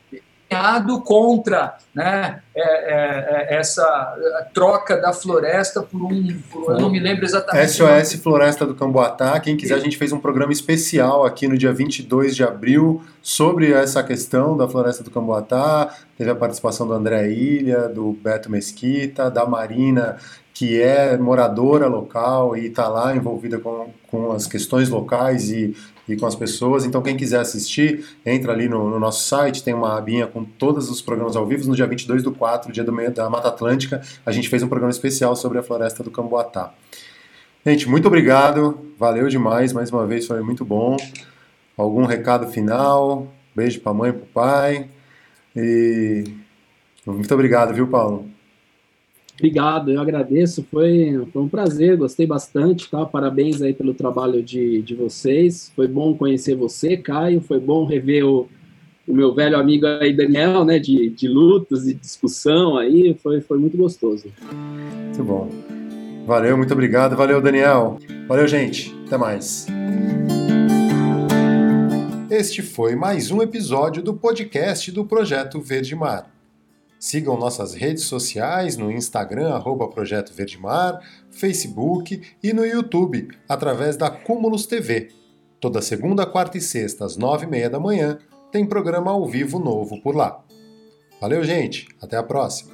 empenhado contra né, é, é, é essa troca da floresta por um. Por, eu não me lembro exatamente.
SOS Floresta do Camboatá. Quem quiser, a gente fez um programa especial aqui no dia 22 de abril sobre essa questão da floresta do Camboatá. Teve a participação do André Ilha, do Beto Mesquita, da Marina que é moradora local e está lá envolvida com, com as questões locais e e com as pessoas. Então, quem quiser assistir, entra ali no, no, nosso site, tem uma abinha com todos os programas ao vivo. No dia 22 do 4, dia do meio da Mata Atlântica, a gente fez um programa especial sobre a floresta do Camboatá. Gente, muito obrigado, valeu demais, mais uma vez foi muito bom. Algum recado final? Beijo para a mãe para o pai. E muito obrigado, viu, Paulo?
Obrigado, eu agradeço, foi, foi um prazer, gostei bastante, tá? Parabéns aí pelo trabalho de, de vocês. Foi bom conhecer você, Caio, foi bom rever o, o meu velho amigo aí, Daniel, né? De, de lutas e discussão aí, foi, foi muito gostoso.
Muito bom. Valeu, muito obrigado. Valeu, Daniel. Valeu, gente. Até mais. Este foi mais um episódio do podcast do Projeto Verde Mar. Sigam nossas redes sociais no Instagram, arroba Projeto Verdemar, Facebook e no YouTube, através da Cúmulos TV. Toda segunda, quarta e sexta, às nove e meia da manhã, tem programa ao vivo novo por lá. Valeu, gente! Até a próxima!